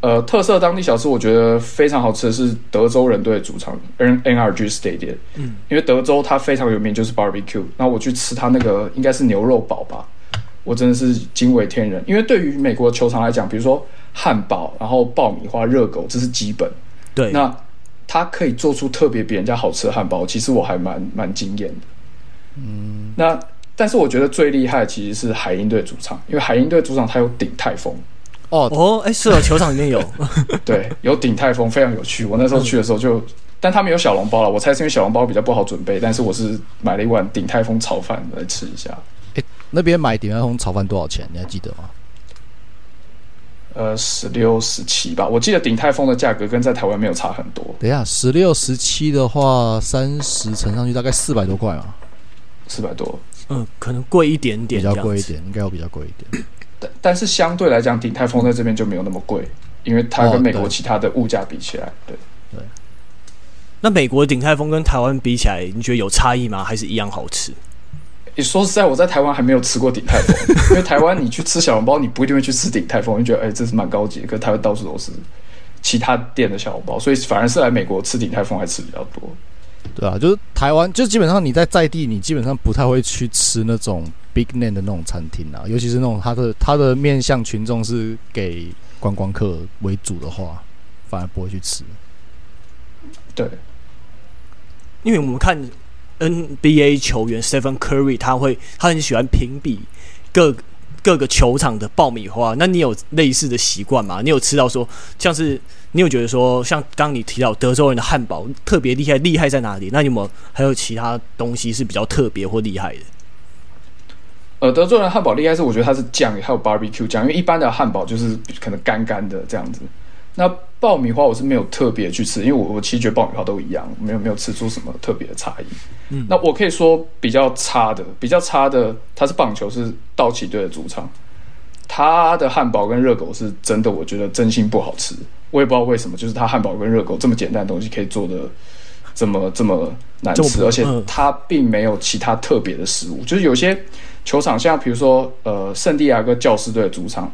呃，特色当地小吃，我觉得非常好吃的是德州人队的主场 NRG Stadium。嗯，因为德州它非常有名，就是 barbecue。那我去吃它那个应该是牛肉堡吧，我真的是惊为天人。因为对于美国球场来讲，比如说汉堡，然后爆米花、热狗，这是基本。对，那。他可以做出特别比人家好吃的汉堡，其实我还蛮蛮惊艳的。嗯，那但是我觉得最厉害其实是海鹰队主场，因为海鹰队主场它有鼎泰丰。哦哦，哎，是哦，球场里面有。对，有鼎泰丰，非常有趣。我那时候去的时候就，但他们有小笼包了。我猜是因为小笼包比较不好准备，但是我是买了一碗鼎泰丰炒饭来吃一下。哎，那边买鼎泰丰炒饭多少钱？你还记得吗？呃，十六、十七吧，我记得鼎泰丰的价格跟在台湾没有差很多。等一下，十六、十七的话，三十乘上去大概四百多块嘛，四百多。嗯，可能贵一点点，比较贵一点，应该要比较贵一点。但但是相对来讲，鼎泰丰在这边就没有那么贵，因为它跟美国其他的物价比起来，哦、对对。那美国的鼎泰丰跟台湾比起来，你觉得有差异吗？还是一样好吃？你说实在，我在台湾还没有吃过鼎泰丰，因为台湾你去吃小笼包，你不一定会去吃鼎泰丰，你觉得哎、欸，这是蛮高级的。可是台湾到处都是，其他店的小笼包，所以反而是来美国吃鼎泰丰还吃比较多。对啊，就是台湾，就基本上你在在地，你基本上不太会去吃那种 big name 的那种餐厅啊，尤其是那种它的它的面向群众是给观光客为主的话，反而不会去吃。对，因为我们看 NBA 球员 Stephen Curry，他会他很喜欢评比各各个球场的爆米花。那你有类似的习惯吗？你有吃到说像是？你有觉得说，像刚刚你提到德州人的汉堡特别厉害，厉害在哪里？那你有没有还有其他东西是比较特别或厉害的？呃，德州人汉堡厉害是我觉得它是酱，还有 barbecue 酱，因为一般的汉堡就是可能干干的这样子。那爆米花我是没有特别去吃，因为我我其实觉得爆米花都一样，没有没有吃出什么特别的差异。嗯，那我可以说比较差的，比较差的，它是棒球是道奇队的主场，它的汉堡跟热狗是真的，我觉得真心不好吃。我也不知道为什么，就是它汉堡跟热狗这么简单的东西可以做的这么这么难吃，而且它并没有其他特别的食物。就是有些球场，像比如说呃圣地亚哥教师队的主场，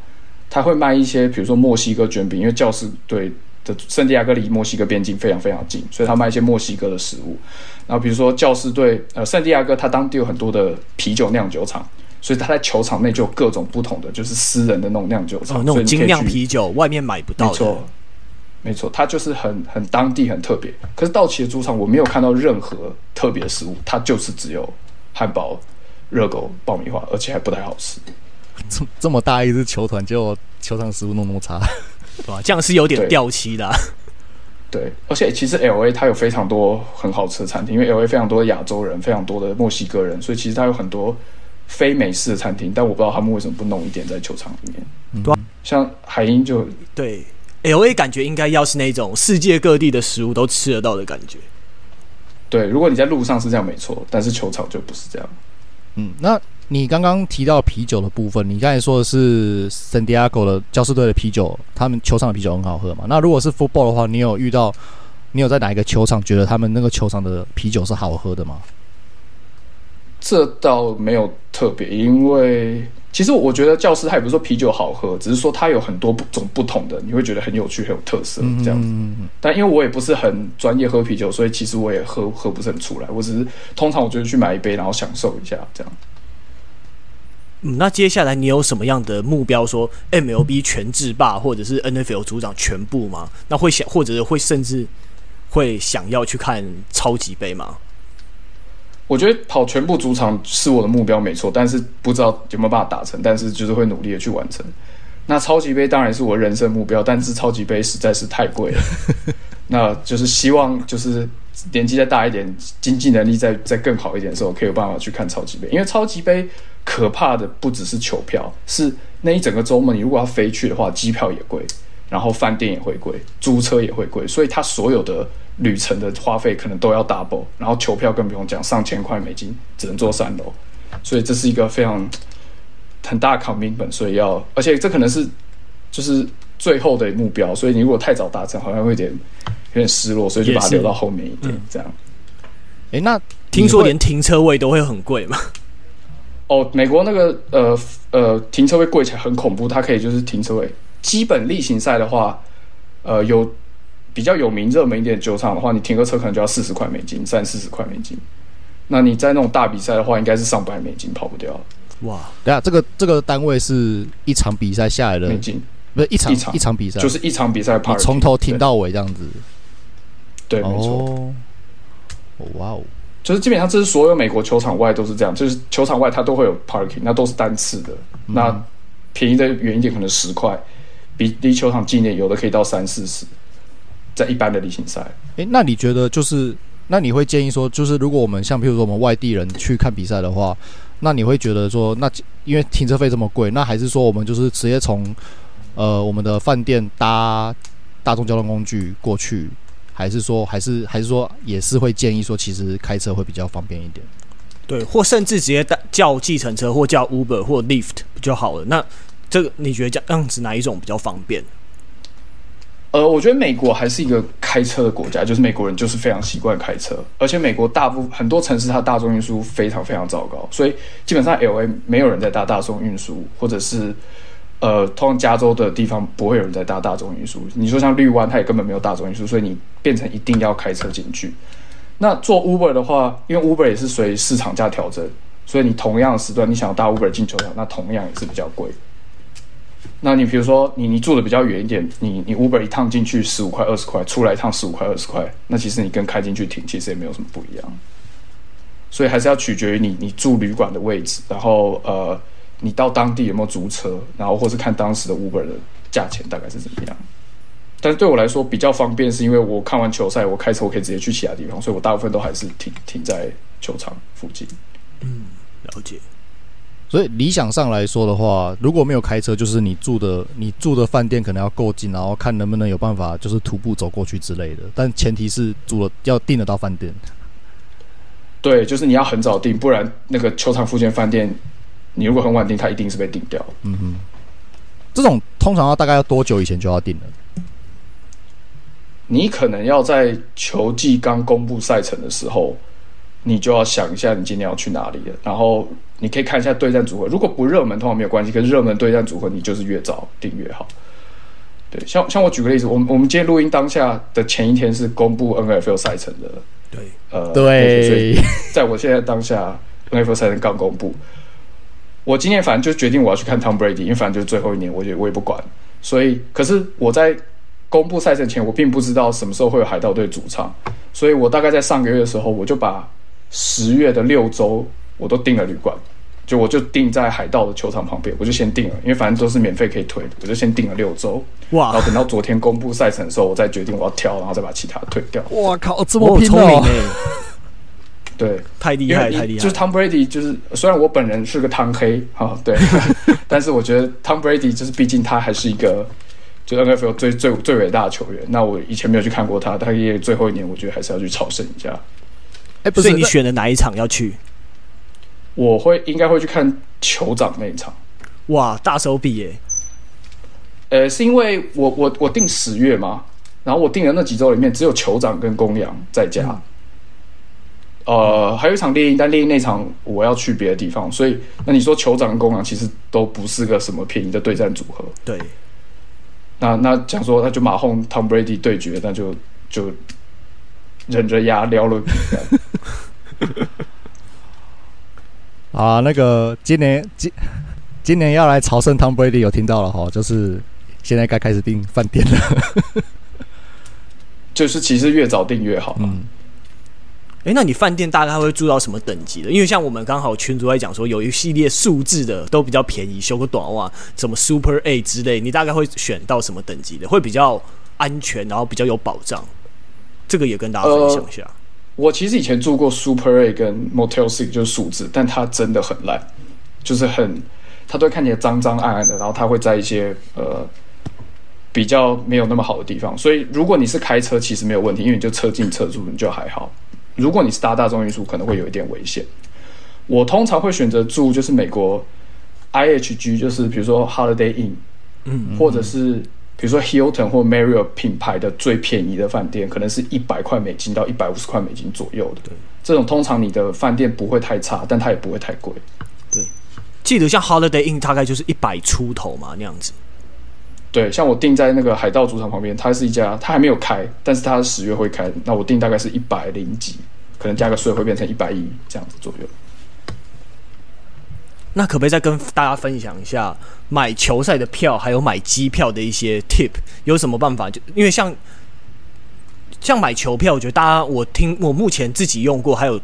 他会卖一些比如说墨西哥卷饼，因为教士队的圣地亚哥离墨西哥边境非常非常近，所以他卖一些墨西哥的食物。然后比如说教士队呃圣地亚哥，他当地有很多的啤酒酿酒厂。所以他在球场内就有各种不同的，就是私人的那种酿酒厂，哦，那种精酿啤酒，外面买不到的。没错，它就是很很当地很特别。可是道奇的主场我没有看到任何特别的食物，它就是只有汉堡、热狗、爆米花，而且还不太好吃。这这么大一支球团，结果球场食物弄那么差，对吧？这样是有点掉漆的啊。对。对，而且其实 LA 它有非常多很好吃的餐厅，因为 LA 非常多的亚洲人，非常多的墨西哥人，所以其实它有很多非美式的餐厅。但我不知道他们为什么不弄一点在球场里面。对，像海鹰就对。L A 感觉应该要是那种世界各地的食物都吃得到的感觉。对，如果你在路上是这样没错，但是球场就不是这样。嗯，那你刚刚提到啤酒的部分，你刚才说的是圣地亚哥的教士队的啤酒，他们球场的啤酒很好喝嘛？那如果是 football 的话，你有遇到，你有在哪一个球场觉得他们那个球场的啤酒是好喝的吗？这倒没有特别，因为。其实我觉得教师他也不是说啤酒好喝，只是说它有很多种不同的，你会觉得很有趣、很有特色这样子。但因为我也不是很专业喝啤酒，所以其实我也喝喝不是很出来。我只是通常我就是去买一杯，然后享受一下这样。嗯，那接下来你有什么样的目标？说 MLB 全制霸，或者是 NFL 组长全部吗？那会想，或者会甚至会想要去看超级杯吗？我觉得跑全部主场是我的目标，没错，但是不知道有没有办法达成，但是就是会努力的去完成。那超级杯当然是我人生目标，但是超级杯实在是太贵了。那就是希望就是年纪再大一点，经济能力再再更好一点的时候，可以有办法去看超级杯。因为超级杯可怕的不只是球票，是那一整个周末，你如果要飞去的话，机票也贵，然后饭店也会贵，租车也会贵，所以它所有的。旅程的花费可能都要 double，然后球票更不用讲，上千块美金只能坐三楼，所以这是一个非常很大的 commitment，所以要，而且这可能是就是最后的目标，所以你如果太早达成，好像会有点有点失落，所以就把它留到后面一点，嗯、这样。诶，那听说连停车位都会很贵吗？哦，美国那个呃呃停车位贵起来很恐怖，它可以就是停车位，基本例行赛的话，呃有。比较有名、热门一点的球场的话，你停个车可能就要四十块美金，三四十块美金。那你在那种大比赛的话，应该是上百美金跑不掉。哇！等下这个这个单位是一场比赛下来的美金，不是一场一场，一场比赛，就是一场比赛，你从头停到尾这样子。对，对没错。哦，哇哦！就是基本上这是所有美国球场外都是这样，就是球场外它都会有 parking，那都是单次的。嗯、那便宜的远一点可能十块，比离球场近一点有的可以到三四十。在一般的例行赛，诶，那你觉得就是，那你会建议说，就是如果我们像譬如说我们外地人去看比赛的话，那你会觉得说，那因为停车费这么贵，那还是说我们就是直接从呃我们的饭店搭大众交通工具过去，还是说还是还是说也是会建议说，其实开车会比较方便一点？对，或甚至直接叫计程车或叫 Uber 或 Lyft 就好了。那这个你觉得这样子哪一种比较方便？呃，我觉得美国还是一个开车的国家，就是美国人就是非常习惯开车，而且美国大部分很多城市它大众运输非常非常糟糕，所以基本上 LA 没有人在搭大众运输，或者是呃，通常加州的地方不会有人在搭大众运输。你说像绿湾，它也根本没有大众运输，所以你变成一定要开车进去。那做 Uber 的话，因为 Uber 也是随市场价调整，所以你同样的时段，你想要搭 Uber 进球场，那同样也是比较贵。那你比如说你你住的比较远一点，你你 Uber 一趟进去十五块二十块，出来一趟十五块二十块，那其实你跟开进去停其实也没有什么不一样。所以还是要取决于你你住旅馆的位置，然后呃。你到当地有没有租车，然后或是看当时的 Uber 的价钱大概是怎么样？但是对我来说比较方便，是因为我看完球赛，我开车我可以直接去其他地方，所以我大部分都还是停停在球场附近。嗯，了解。所以理想上来说的话，如果没有开车，就是你住的你住的饭店可能要够近，然后看能不能有办法就是徒步走过去之类的。但前提是住了要订得到饭店。对，就是你要很早订，不然那个球场附近饭店。你如果很晚定，它一定是被订掉。嗯哼，这种通常要大概要多久以前就要定了？你可能要在球季刚公布赛程的时候，你就要想一下你今天要去哪里了。然后你可以看一下对战组合，如果不热门，通常没有关系。可是热门对战组合，你就是越早定越好。对，像像我举个例子，我们我们今天录音当下的前一天是公布 NFL 赛程的。对，呃，对，所以在我现在当下 NFL 赛程刚公布。我今年反正就决定我要去看 Tom Brady，因为反正就是最后一年，我也我也不管。所以，可是我在公布赛程前，我并不知道什么时候会有海盗队主场，所以我大概在上个月的时候，我就把十月的六周我都订了旅馆，就我就订在海盗的球场旁边，我就先订了，因为反正都是免费可以退，我就先订了六周。哇！然后等到昨天公布赛程的时候，我再决定我要挑，然后再把其他退掉。哇靠，这么拼哦！对，太厉害，太厉害！就是 Tom Brady，就是虽然我本人是个汤黑 哈，对，但是我觉得 Tom Brady 就是毕竟他还是一个就 NFL 最最最伟大的球员。那我以前没有去看过他，他也最后一年，我觉得还是要去朝圣一下。哎，不是，你选的哪一场要去？我会应该会去看酋长那一场。哇，大手笔耶！呃，是因为我我我定十月嘛，然后我定的那几周里面只有酋长跟公羊在家。嗯呃，还有一场猎鹰，但猎鹰那场我要去别的地方，所以那你说酋长跟公羊其实都不是个什么便宜的对战组合。对，那那讲说那就马轰 Tom Brady 对决，那就就忍着牙撩了比赛。啊，那个今年今今年要来朝圣 Tom Brady 有听到了哈，就是现在该开始订饭店了。就是其实越早订越好。嗯。哎，那你饭店大概会住到什么等级的？因为像我们刚好群主在讲说，有一系列数字的都比较便宜，修个短袜，什么 Super A 之类，你大概会选到什么等级的？会比较安全，然后比较有保障。这个也跟大家分享一下。我其实以前住过 Super A 跟 Motel Six，就是数字，但它真的很烂，就是很，它都看起来脏脏暗暗的，然后它会在一些呃比较没有那么好的地方。所以如果你是开车，其实没有问题，因为你就车进车出，你就还好。如果你是搭大众运输，可能会有一点危险。我通常会选择住就是美国 IHG，就是比如说 Holiday Inn，嗯，嗯，或者是比如说 Hilton 或 Marriott 品牌的最便宜的饭店，可能是一百块美金到一百五十块美金左右的。对，这种通常你的饭店不会太差，但它也不会太贵。对，记得像 Holiday Inn 大概就是一百出头嘛那样子。对，像我订在那个海盗主场旁边，它是一家，它还没有开，但是它十月会开。那我订大概是一百零几，可能加个税会变成一百一这样子左右。那可不可以再跟大家分享一下买球赛的票，还有买机票的一些 tip？有什么办法？就因为像像买球票，我觉得大家我听我目前自己用过，还有。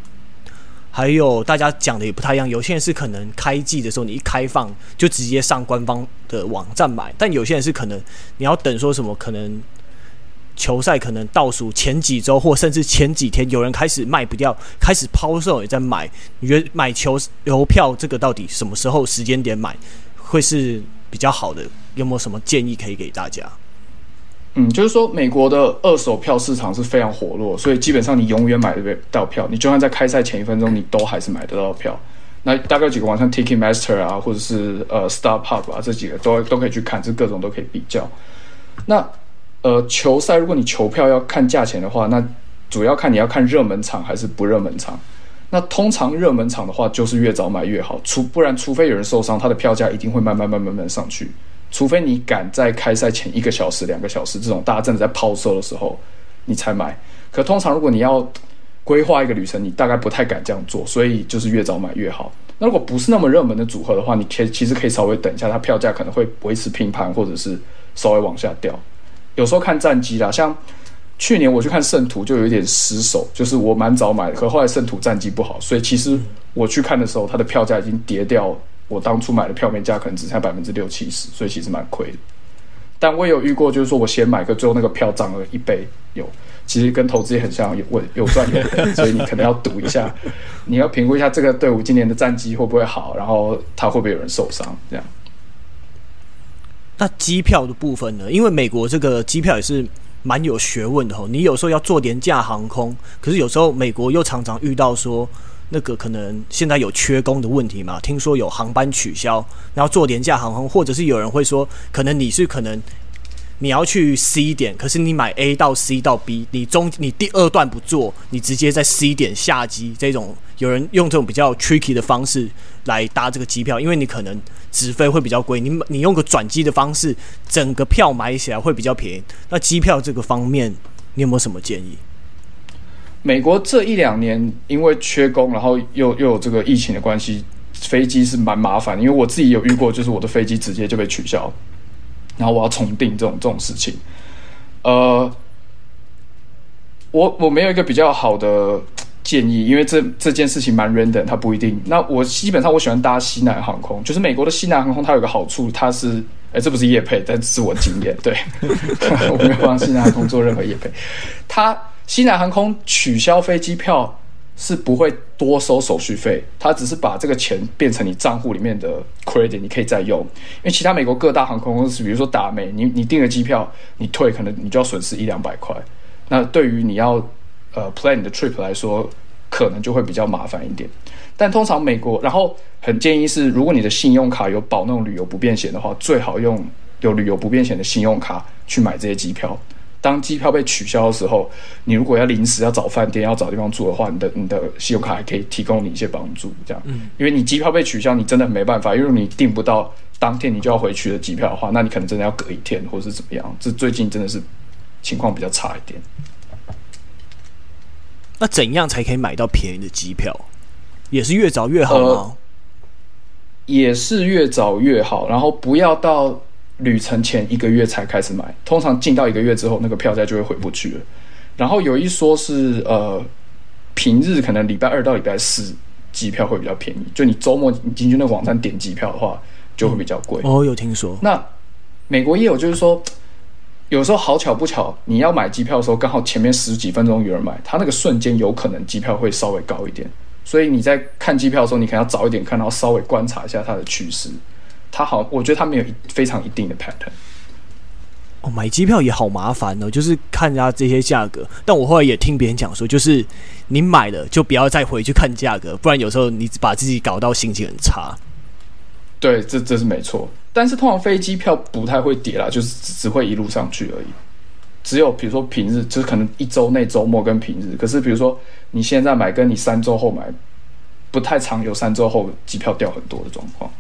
还有大家讲的也不太一样，有些人是可能开季的时候你一开放就直接上官方的网站买，但有些人是可能你要等说什么，可能球赛可能倒数前几周或甚至前几天，有人开始卖不掉，开始抛售也在买。你觉得买球邮票这个到底什么时候时间点买会是比较好的？有没有什么建议可以给大家？嗯，就是说，美国的二手票市场是非常活络，所以基本上你永远买得到票。你就算在开赛前一分钟，你都还是买得到票。那大概几个网站，Ticketmaster 啊，或者是呃 StubHub 啊，这几个都都可以去看，这各种都可以比较。那呃，球赛如果你球票要看价钱的话，那主要看你要看热门场还是不热门场。那通常热门场的话，就是越早买越好，除不然，除非有人受伤，他的票价一定会慢慢慢慢慢上去。除非你赶在开赛前一个小时、两个小时这种大家真的在抛售的时候，你才买。可通常如果你要规划一个旅程，你大概不太敢这样做，所以就是越早买越好。那如果不是那么热门的组合的话，你可其实可以稍微等一下，它票价可能会维持平盘，或者是稍微往下掉。有时候看战绩啦，像去年我去看圣徒就有一点失手，就是我蛮早买的，可后来圣徒战绩不好，所以其实我去看的时候，它的票价已经跌掉，我当初买的票面价可能只剩下百分之六七十，所以其实蛮亏的。但我也有遇过，就是说我先买个，最后那个票涨了一倍，有。其实跟投资也很像，有稳有赚有赔，所以你可能要赌一下，你要评估一下这个队伍今年的战绩会不会好，然后他会不会有人受伤，这样。那机票的部分呢？因为美国这个机票也是蛮有学问的吼。你有时候要做廉价航空，可是有时候美国又常常遇到说那个可能现在有缺工的问题嘛。听说有航班取消，然后做廉价航空，或者是有人会说，可能你是可能。你要去 C 点，可是你买 A 到 C 到 B，你中你第二段不做，你直接在 C 点下机。这种有人用这种比较 tricky 的方式来搭这个机票，因为你可能直飞会比较贵，你你用个转机的方式，整个票买起来会比较便宜。那机票这个方面，你有没有什么建议？美国这一两年因为缺工，然后又又有这个疫情的关系，飞机是蛮麻烦。因为我自己有遇过，就是我的飞机直接就被取消。然后我要重订这种这种事情，呃，我我没有一个比较好的建议，因为这这件事情蛮 random，它不一定。那我基本上我喜欢搭西南航空，就是美国的西南航空，它有个好处，它是，哎，这不是叶配，但是我经验，对，我没有帮西南航空做任何业配。它西南航空取消飞机票。是不会多收手续费，它只是把这个钱变成你账户里面的 credit，你可以再用。因为其他美国各大航空公司，比如说达美，你你订了机票，你退可能你就要损失一两百块。那对于你要呃 plan 你的 trip 来说，可能就会比较麻烦一点。但通常美国，然后很建议是，如果你的信用卡有保那种旅游不便险的话，最好用有旅游不便险的信用卡去买这些机票。当机票被取消的时候，你如果要临时要找饭店、要找地方住的话，你的你的信用卡还可以提供你一些帮助，这样。嗯，因为你机票被取消，你真的没办法，因为你订不到当天你就要回去的机票的话，那你可能真的要隔一天，或是怎么样。这最近真的是情况比较差一点。那怎样才可以买到便宜的机票？也是越早越好吗？呃，也是越早越好，然后不要到。旅程前一个月才开始买，通常进到一个月之后，那个票价就会回不去了。然后有一说是，呃，平日可能礼拜二到礼拜四机票会比较便宜，就你周末你进去那个网站点机票的话，就会比较贵。嗯。哦，有听说。那美国也有，就是说，有时候好巧不巧，你要买机票的时候，刚好前面十几分钟有人买，他那个瞬间有可能机票会稍微高一点。所以你在看机票的时候，你可能要早一点看，然后稍微观察一下它的趋势。它好，我觉得它没有非常一定的 pattern。哦，买机票也好麻烦哦，就是看一下这些价格。但我后来也听别人讲说，就是你买了就不要再回去看价格，不然有时候你把自己搞到心情很差。对，这这是没错。但是通常飞机票不太会跌啦，就是只只会一路上去而已。只有比如说平日，就是可能一周内周末跟平日。可是比如说你现在买，跟你三周后买，不太常有三周后机票掉很多的状况。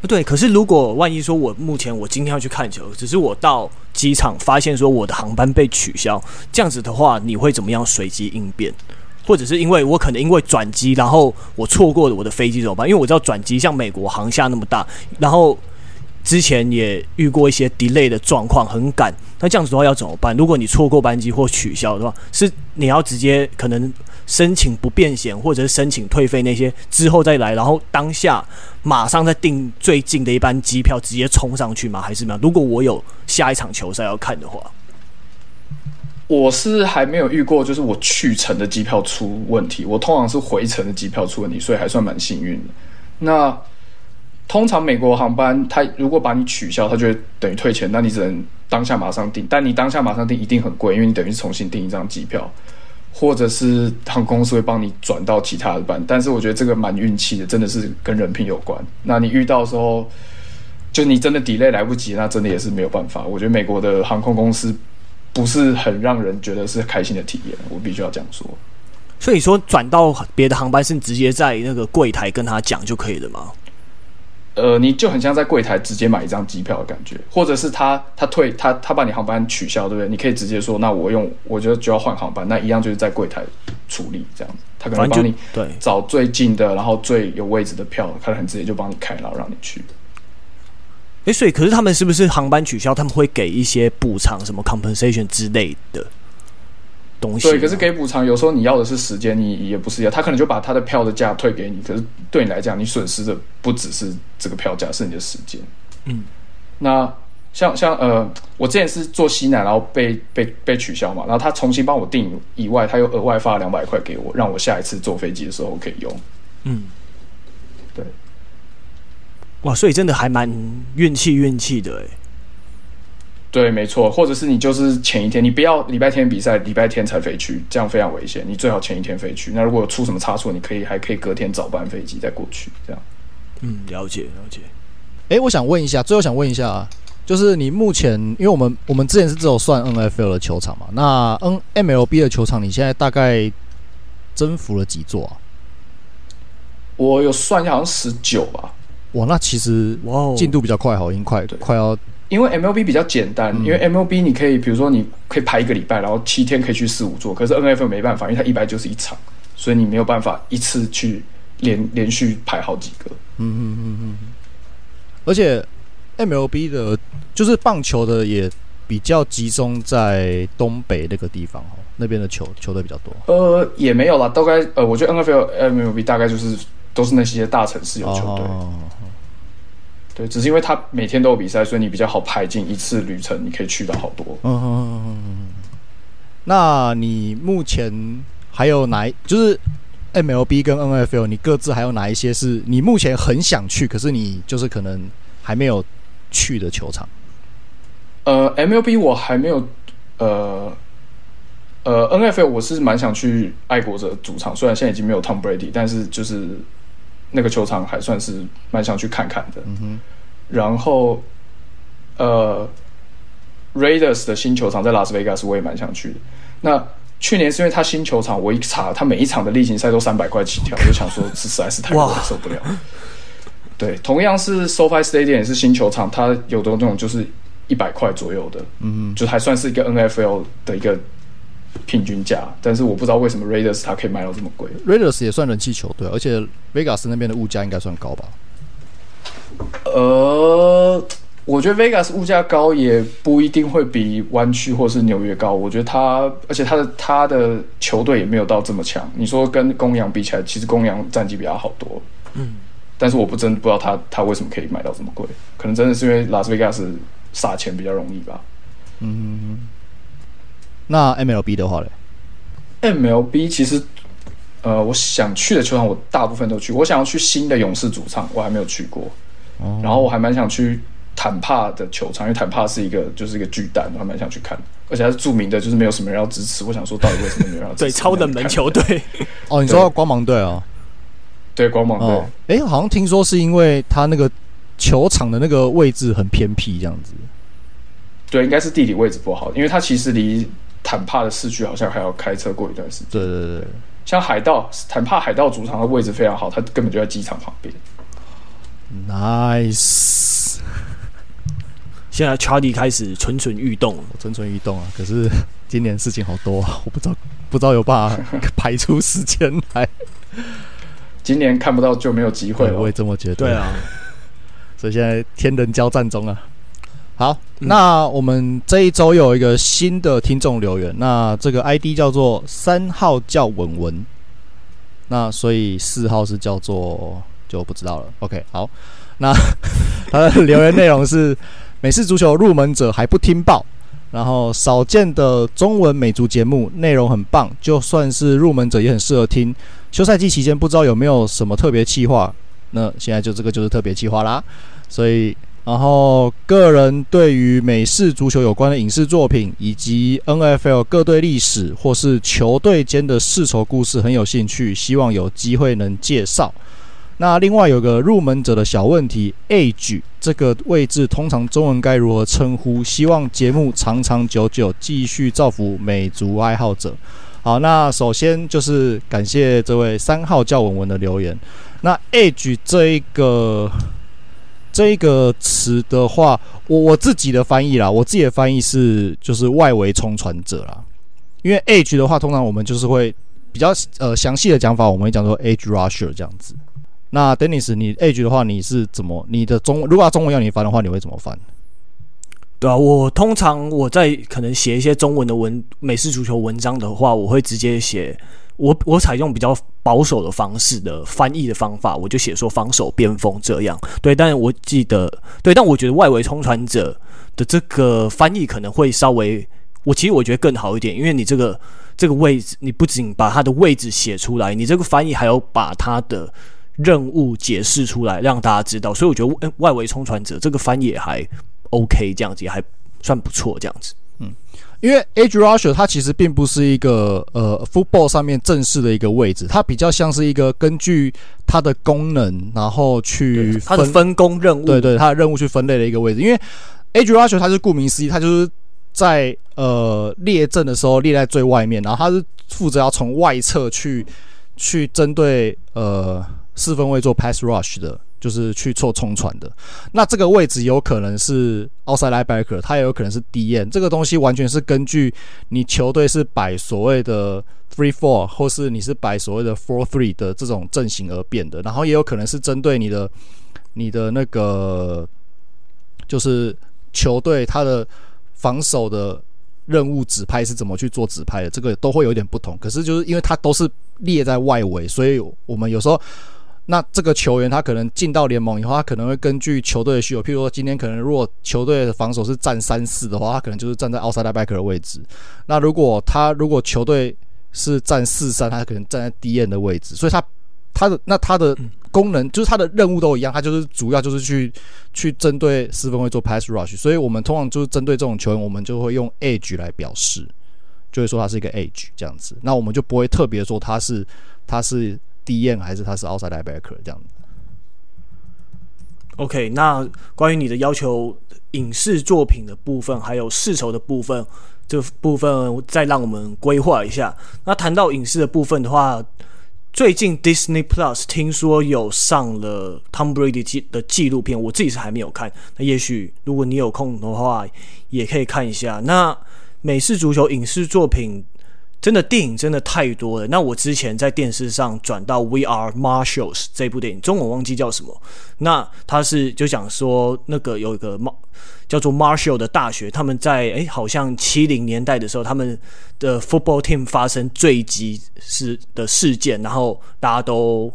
不对，可是如果万一说，我目前我今天要去看球，只是我到机场发现说我的航班被取消，这样子的话，你会怎么样随机应变？或者是因为我可能因为转机，然后我错过了我的飞机怎么办？因为我知道转机像美国航厦那么大，然后之前也遇过一些 delay 的状况，很赶。那这样子的话要怎么办？如果你错过班机或取消的话，是你要直接可能申请不便险，或者是申请退费那些之后再来，然后当下马上再订最近的一班机票，直接冲上去吗？还是怎么样？如果我有下一场球赛要看的话，我是还没有遇过，就是我去程的机票出问题，我通常是回程的机票出问题，所以还算蛮幸运的。那通常美国航班，它如果把你取消，它就会等于退钱，那你只能当下马上订，但你当下马上订一定很贵，因为你等于是重新订一张机票。或者是航空公司会帮你转到其他的班，但是我觉得这个蛮运气的，真的是跟人品有关。那你遇到时候，就你真的 delay 来不及，那真的也是没有办法。我觉得美国的航空公司不是很让人觉得是开心的体验，我必须要这样说。所以说转到别的航班是直接在那个柜台跟他讲就可以了吗？呃，你就很像在柜台直接买一张机票的感觉，或者是他他退他他把你航班取消，对不对？你可以直接说，那我用我觉得就要换航班，那一样就是在柜台处理这样子，他可能帮你对找最近的，然后最有位置的票，他很直接就帮你开，然后让你去。诶，所以可是他们是不是航班取消，他们会给一些补偿，什么 compensation 之类的？东西对，可是给补偿，有时候你要的是时间，你也不是要，他可能就把他的票的价退给你，可是对你来讲，你损失的不只是这个票价，是你的时间。嗯，那像像呃，我之前是坐西南，然后被被被取消嘛，然后他重新帮我订以外，他又额外发了两百块给我，让我下一次坐飞机的时候可以用。嗯，对，哇，所以真的还蛮运气运气的哎。对，没错，或者是你就是前一天，你不要礼拜天比赛，礼拜天才飞去，这样非常危险。你最好前一天飞去。那如果有出什么差错，你可以还可以隔天早班飞机再过去，这样。嗯，了解了解。哎，我想问一下，最后想问一下，就是你目前，因为我们我们之前是只有算 NFL 的球场嘛，那 N MLB 的球场，你现在大概征服了几座啊？我有算一下，好像十九吧。哇，那其实哇，进度比较快，好，已经快快要。因为 MLB 比较简单，嗯、因为 MLB 你可以，比如说你可以排一个礼拜，然后七天可以去四五座。可是 NFL 没办法，因为它一百就是一场，所以你没有办法一次去连连续排好几个。嗯嗯嗯嗯。而且 MLB 的，就是棒球的也比较集中在东北那个地方哦，那边的球球队比较多。呃，也没有啦，大概呃，我觉得 NFL、MLB 大概就是都是那些大城市有球队。哦对，只是因为他每天都有比赛，所以你比较好排进一次旅程，你可以去到好多。嗯嗯嗯。那你目前还有哪就是 MLB 跟 NFL，你各自还有哪一些是你目前很想去，可是你就是可能还没有去的球场？呃，MLB 我还没有，呃呃，NFL 我是蛮想去爱国者主场，虽然现在已经没有 Tom Brady，但是就是。那个球场还算是蛮想去看看的，嗯、哼然后，呃，Raiders 的新球场在拉斯维加斯，我也蛮想去的。那去年是因为他新球场，我一查，他每一场的例行赛都三百块起跳，我就想说是实在是太贵，受不了。对，同样是 SoFi Stadium 也是新球场，它有的那种就是一百块左右的，嗯，就还算是一个 NFL 的一个。平均价，但是我不知道为什么 Raiders 它可以卖到这么贵。Raiders 也算人气球队，而且 Vegas 那边的物价应该算高吧？呃，我觉得 Vegas 物价高也不一定会比湾区或是纽约高。我觉得它，而且它的它的球队也没有到这么强。你说跟公羊比起来，其实公羊战绩比较好多。嗯，但是我不真不知道他他为什么可以卖到这么贵，可能真的是因为拉斯维加斯撒钱比较容易吧。嗯。那 MLB 的话呢？MLB 其实，呃，我想去的球场我大部分都去。我想要去新的勇士主场，我还没有去过。哦、然后我还蛮想去坦帕的球场，因为坦帕是一个就是一个巨蛋，我还蛮想去看。而且它是著名的，就是没有什么人要支持。我想说，到底为什么没有人要支持？对，超冷门球队。哦，你说光芒队啊？对，光芒队。哎、哦，好像听说是因为他那个球场的那个位置很偏僻，这样子。对，应该是地理位置不好，因为它其实离。坦帕的市区好像还要开车过一段时间。对对对，像海盗，坦帕海盗主场的位置非常好，它根本就在机场旁边。Nice。现在 Charlie 开始蠢蠢欲动，蠢蠢欲动啊！可是今年事情好多啊，我不知道不知道有办法排出时间来。今年看不到就没有机会了，我也这么觉得。对啊，所以现在天人交战中啊。好，那我们这一周有一个新的听众留言，那这个 ID 叫做三号叫文文，那所以四号是叫做就不知道了。OK，好，那 他的留言内容是美式足球入门者还不听报，然后少见的中文美足节目内容很棒，就算是入门者也很适合听。休赛季期间不知道有没有什么特别计划，那现在就这个就是特别计划啦，所以。然后，个人对于美式足球有关的影视作品，以及 NFL 各队历史或是球队间的世仇故事很有兴趣，希望有机会能介绍。那另外有个入门者的小问题，age 这个位置通常中文该如何称呼？希望节目长长久久，继续造福美足爱好者。好，那首先就是感谢这位三号叫文文的留言。那 age 这一个。这个词的话，我我自己的翻译啦，我自己的翻译是就是外围冲传者啦。因为 edge 的话，通常我们就是会比较呃详细的讲法，我们会讲说 edge rusher 这样子。那 Dennis，你 edge 的话，你是怎么？你的中如果要中文要你翻的话，你会怎么翻？对啊，我通常我在可能写一些中文的文美式足球文章的话，我会直接写。我我采用比较保守的方式的翻译的方法，我就写说防守边锋这样。对，但我记得对，但我觉得外围冲传者的这个翻译可能会稍微，我其实我觉得更好一点，因为你这个这个位置，你不仅把他的位置写出来，你这个翻译还有把他的任务解释出来，让大家知道。所以我觉得外围冲传者这个翻译还 OK，这样子也还算不错，这样子。嗯。因为 edge rusher 它其实并不是一个呃 football 上面正式的一个位置，它比较像是一个根据它的功能，然后去它的分工任务，对对，它的任务去分类的一个位置。因为 edge rusher 它是顾名思义，它就是在呃列阵的时候列在最外面，然后它是负责要从外侧去去针对呃四分位做 pass rush 的。就是去做冲传的，那这个位置有可能是 outside linebacker，它也有可能是 DN。这个东西完全是根据你球队是摆所谓的 three four，或是你是摆所谓的 four three 的这种阵型而变的。然后也有可能是针对你的你的那个就是球队它的防守的任务指派是怎么去做指派的，这个都会有点不同。可是就是因为它都是列在外围，所以我们有时候。那这个球员他可能进到联盟以后，他可能会根据球队的需求，譬如说今天可能如果球队的防守是站三四的话，他可能就是站在 outside backer 的位置。那如果他如果球队是站四三，他可能站在 DN 的位置。所以他他的那他的功能就是他的任务都一样，他就是主要就是去去针对四分卫做 pass rush。所以我们通常就是针对这种球员，我们就会用 edge 来表示，就会说他是一个 edge 这样子。那我们就不会特别说他是他是。DN 还是他是 outside linebacker 这样子。OK，那关于你的要求，影视作品的部分，还有世仇的部分，这部分再让我们规划一下。那谈到影视的部分的话，最近 Disney Plus 听说有上了 Tom Brady 的纪录片，我自己是还没有看。那也许如果你有空的话，也可以看一下。那美式足球影视作品。真的电影真的太多了。那我之前在电视上转到《We Are Marshals》这部电影，中文忘记叫什么。那他是就讲说，那个有一个叫做 Marshall 的大学，他们在诶好像七零年代的时候，他们的 football team 发生坠机事的事件，然后大家都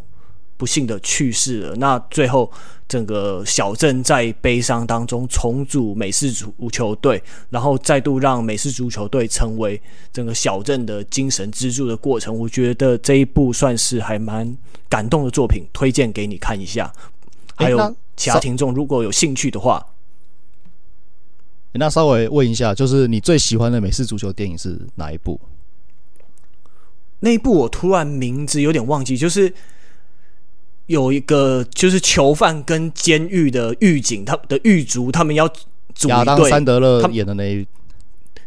不幸的去世了。那最后。整个小镇在悲伤当中重组美式足球队，然后再度让美式足球队成为整个小镇的精神支柱的过程。我觉得这一部算是还蛮感动的作品，推荐给你看一下。还有其他听众如果有兴趣的话，那稍微问一下，就是你最喜欢的美式足球电影是哪一部？那一部我突然名字有点忘记，就是。有一个就是囚犯跟监狱的狱警，他的狱卒，他们要组一队。亚当·山德勒演的那一，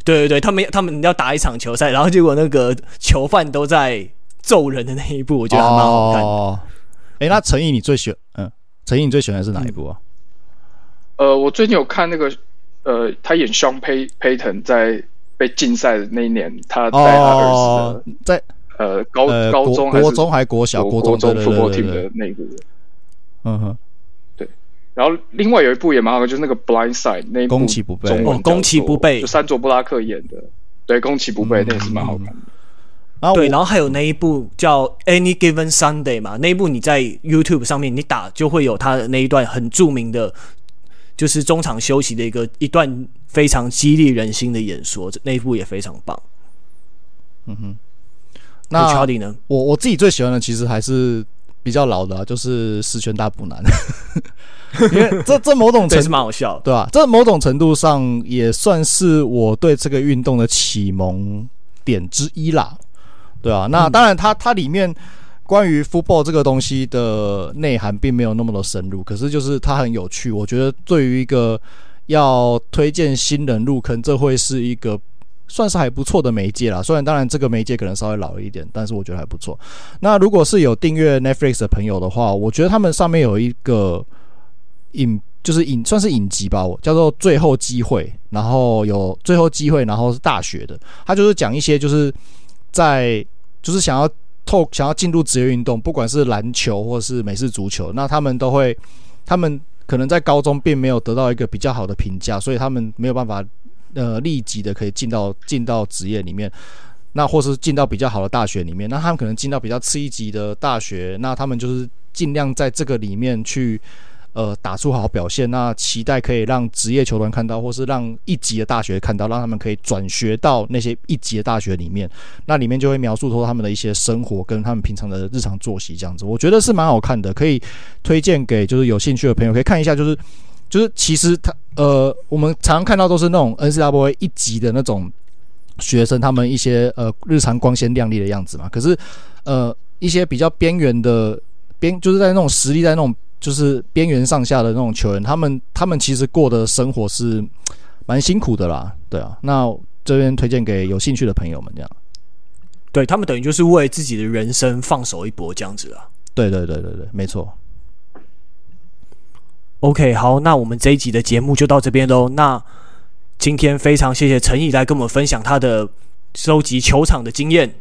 对对对，他们他们要打一场球赛，然后结果那个囚犯都在揍人的那一部，我觉得还蛮好看的。哦，哎，那陈毅，你最喜欢嗯，陈毅你最喜欢的是哪一部啊？呃，我最近有看那个，呃，他演 Sean Payton 在被禁赛的那一年，他带他儿子在。呃，高高中还是国中还国小国中 football team 的那个，嗯哼，对。然后另外有一部也蛮好的，就是那个 Blind Side 那一部，攻其不备，哦，攻其不备，就山卓布拉克演的，对，攻其不备，那也是蛮好看的。然后对，然后还有那一部叫 Any Given Sunday 嘛，那一部你在 YouTube 上面你打就会有他的那一段很著名的，就是中场休息的一个一段非常激励人心的演说，那一部也非常棒。嗯哼。那我我自己最喜欢的其实还是比较老的，啊，就是《十全大补男》，因为这这某种 程度蛮好笑，对吧，啊？这某种程度上也算是我对这个运动的启蒙点之一啦，对啊，那当然它，它它里面关于 football 这个东西的内涵并没有那么的深入，可是就是它很有趣。我觉得对于一个要推荐新人入坑，这会是一个。算是还不错的媒介啦，虽然当然这个媒介可能稍微老了一点，但是我觉得还不错。那如果是有订阅 Netflix 的朋友的话，我觉得他们上面有一个影，就是影算是影集吧，我叫做《最后机会》，然后有最后机会，然后是大学的，他就是讲一些就是在就是想要透想要进入职业运动，不管是篮球或是美式足球，那他们都会，他们可能在高中并没有得到一个比较好的评价，所以他们没有办法呃立即的可以进到进到职业里面，那或是进到比较好的大学里面，那他们可能进到比较次一级的大学，那他们就是尽量在这个里面去。呃，打出好表现，那期待可以让职业球团看到，或是让一级的大学看到，让他们可以转学到那些一级的大学里面。那里面就会描述说他们的一些生活跟他们平常的日常作息这样子，我觉得是蛮好看的，可以推荐给就是有兴趣的朋友可以看一下。就是就是其实他呃，我们常常看到都是那种 N C W A 一级的那种学生，他们一些呃日常光鲜亮丽的样子嘛。可是呃，一些比较边缘的边，就是在那种实力在那种。就是边缘上下的那种球员，他们他们其实过的生活是蛮辛苦的啦，对啊。那这边推荐给有兴趣的朋友们，这样。对，他们等于就是为自己的人生放手一搏，这样子啊。对对对对对，没错。OK，好，那我们这一集的节目就到这边喽。那今天非常谢谢陈毅来跟我们分享他的收集球场的经验。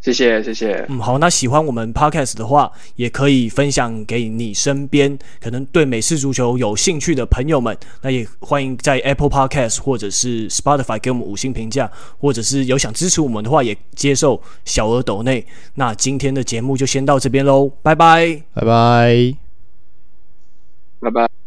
谢谢谢谢，嗯，好，那喜欢我们 podcast 的话，也可以分享给你身边可能对美式足球有兴趣的朋友们。那也欢迎在 Apple Podcast 或者是 Spotify 给我们五星评价，或者是有想支持我们的话，也接受小额抖内。那今天的节目就先到这边喽，拜拜，拜拜，拜拜。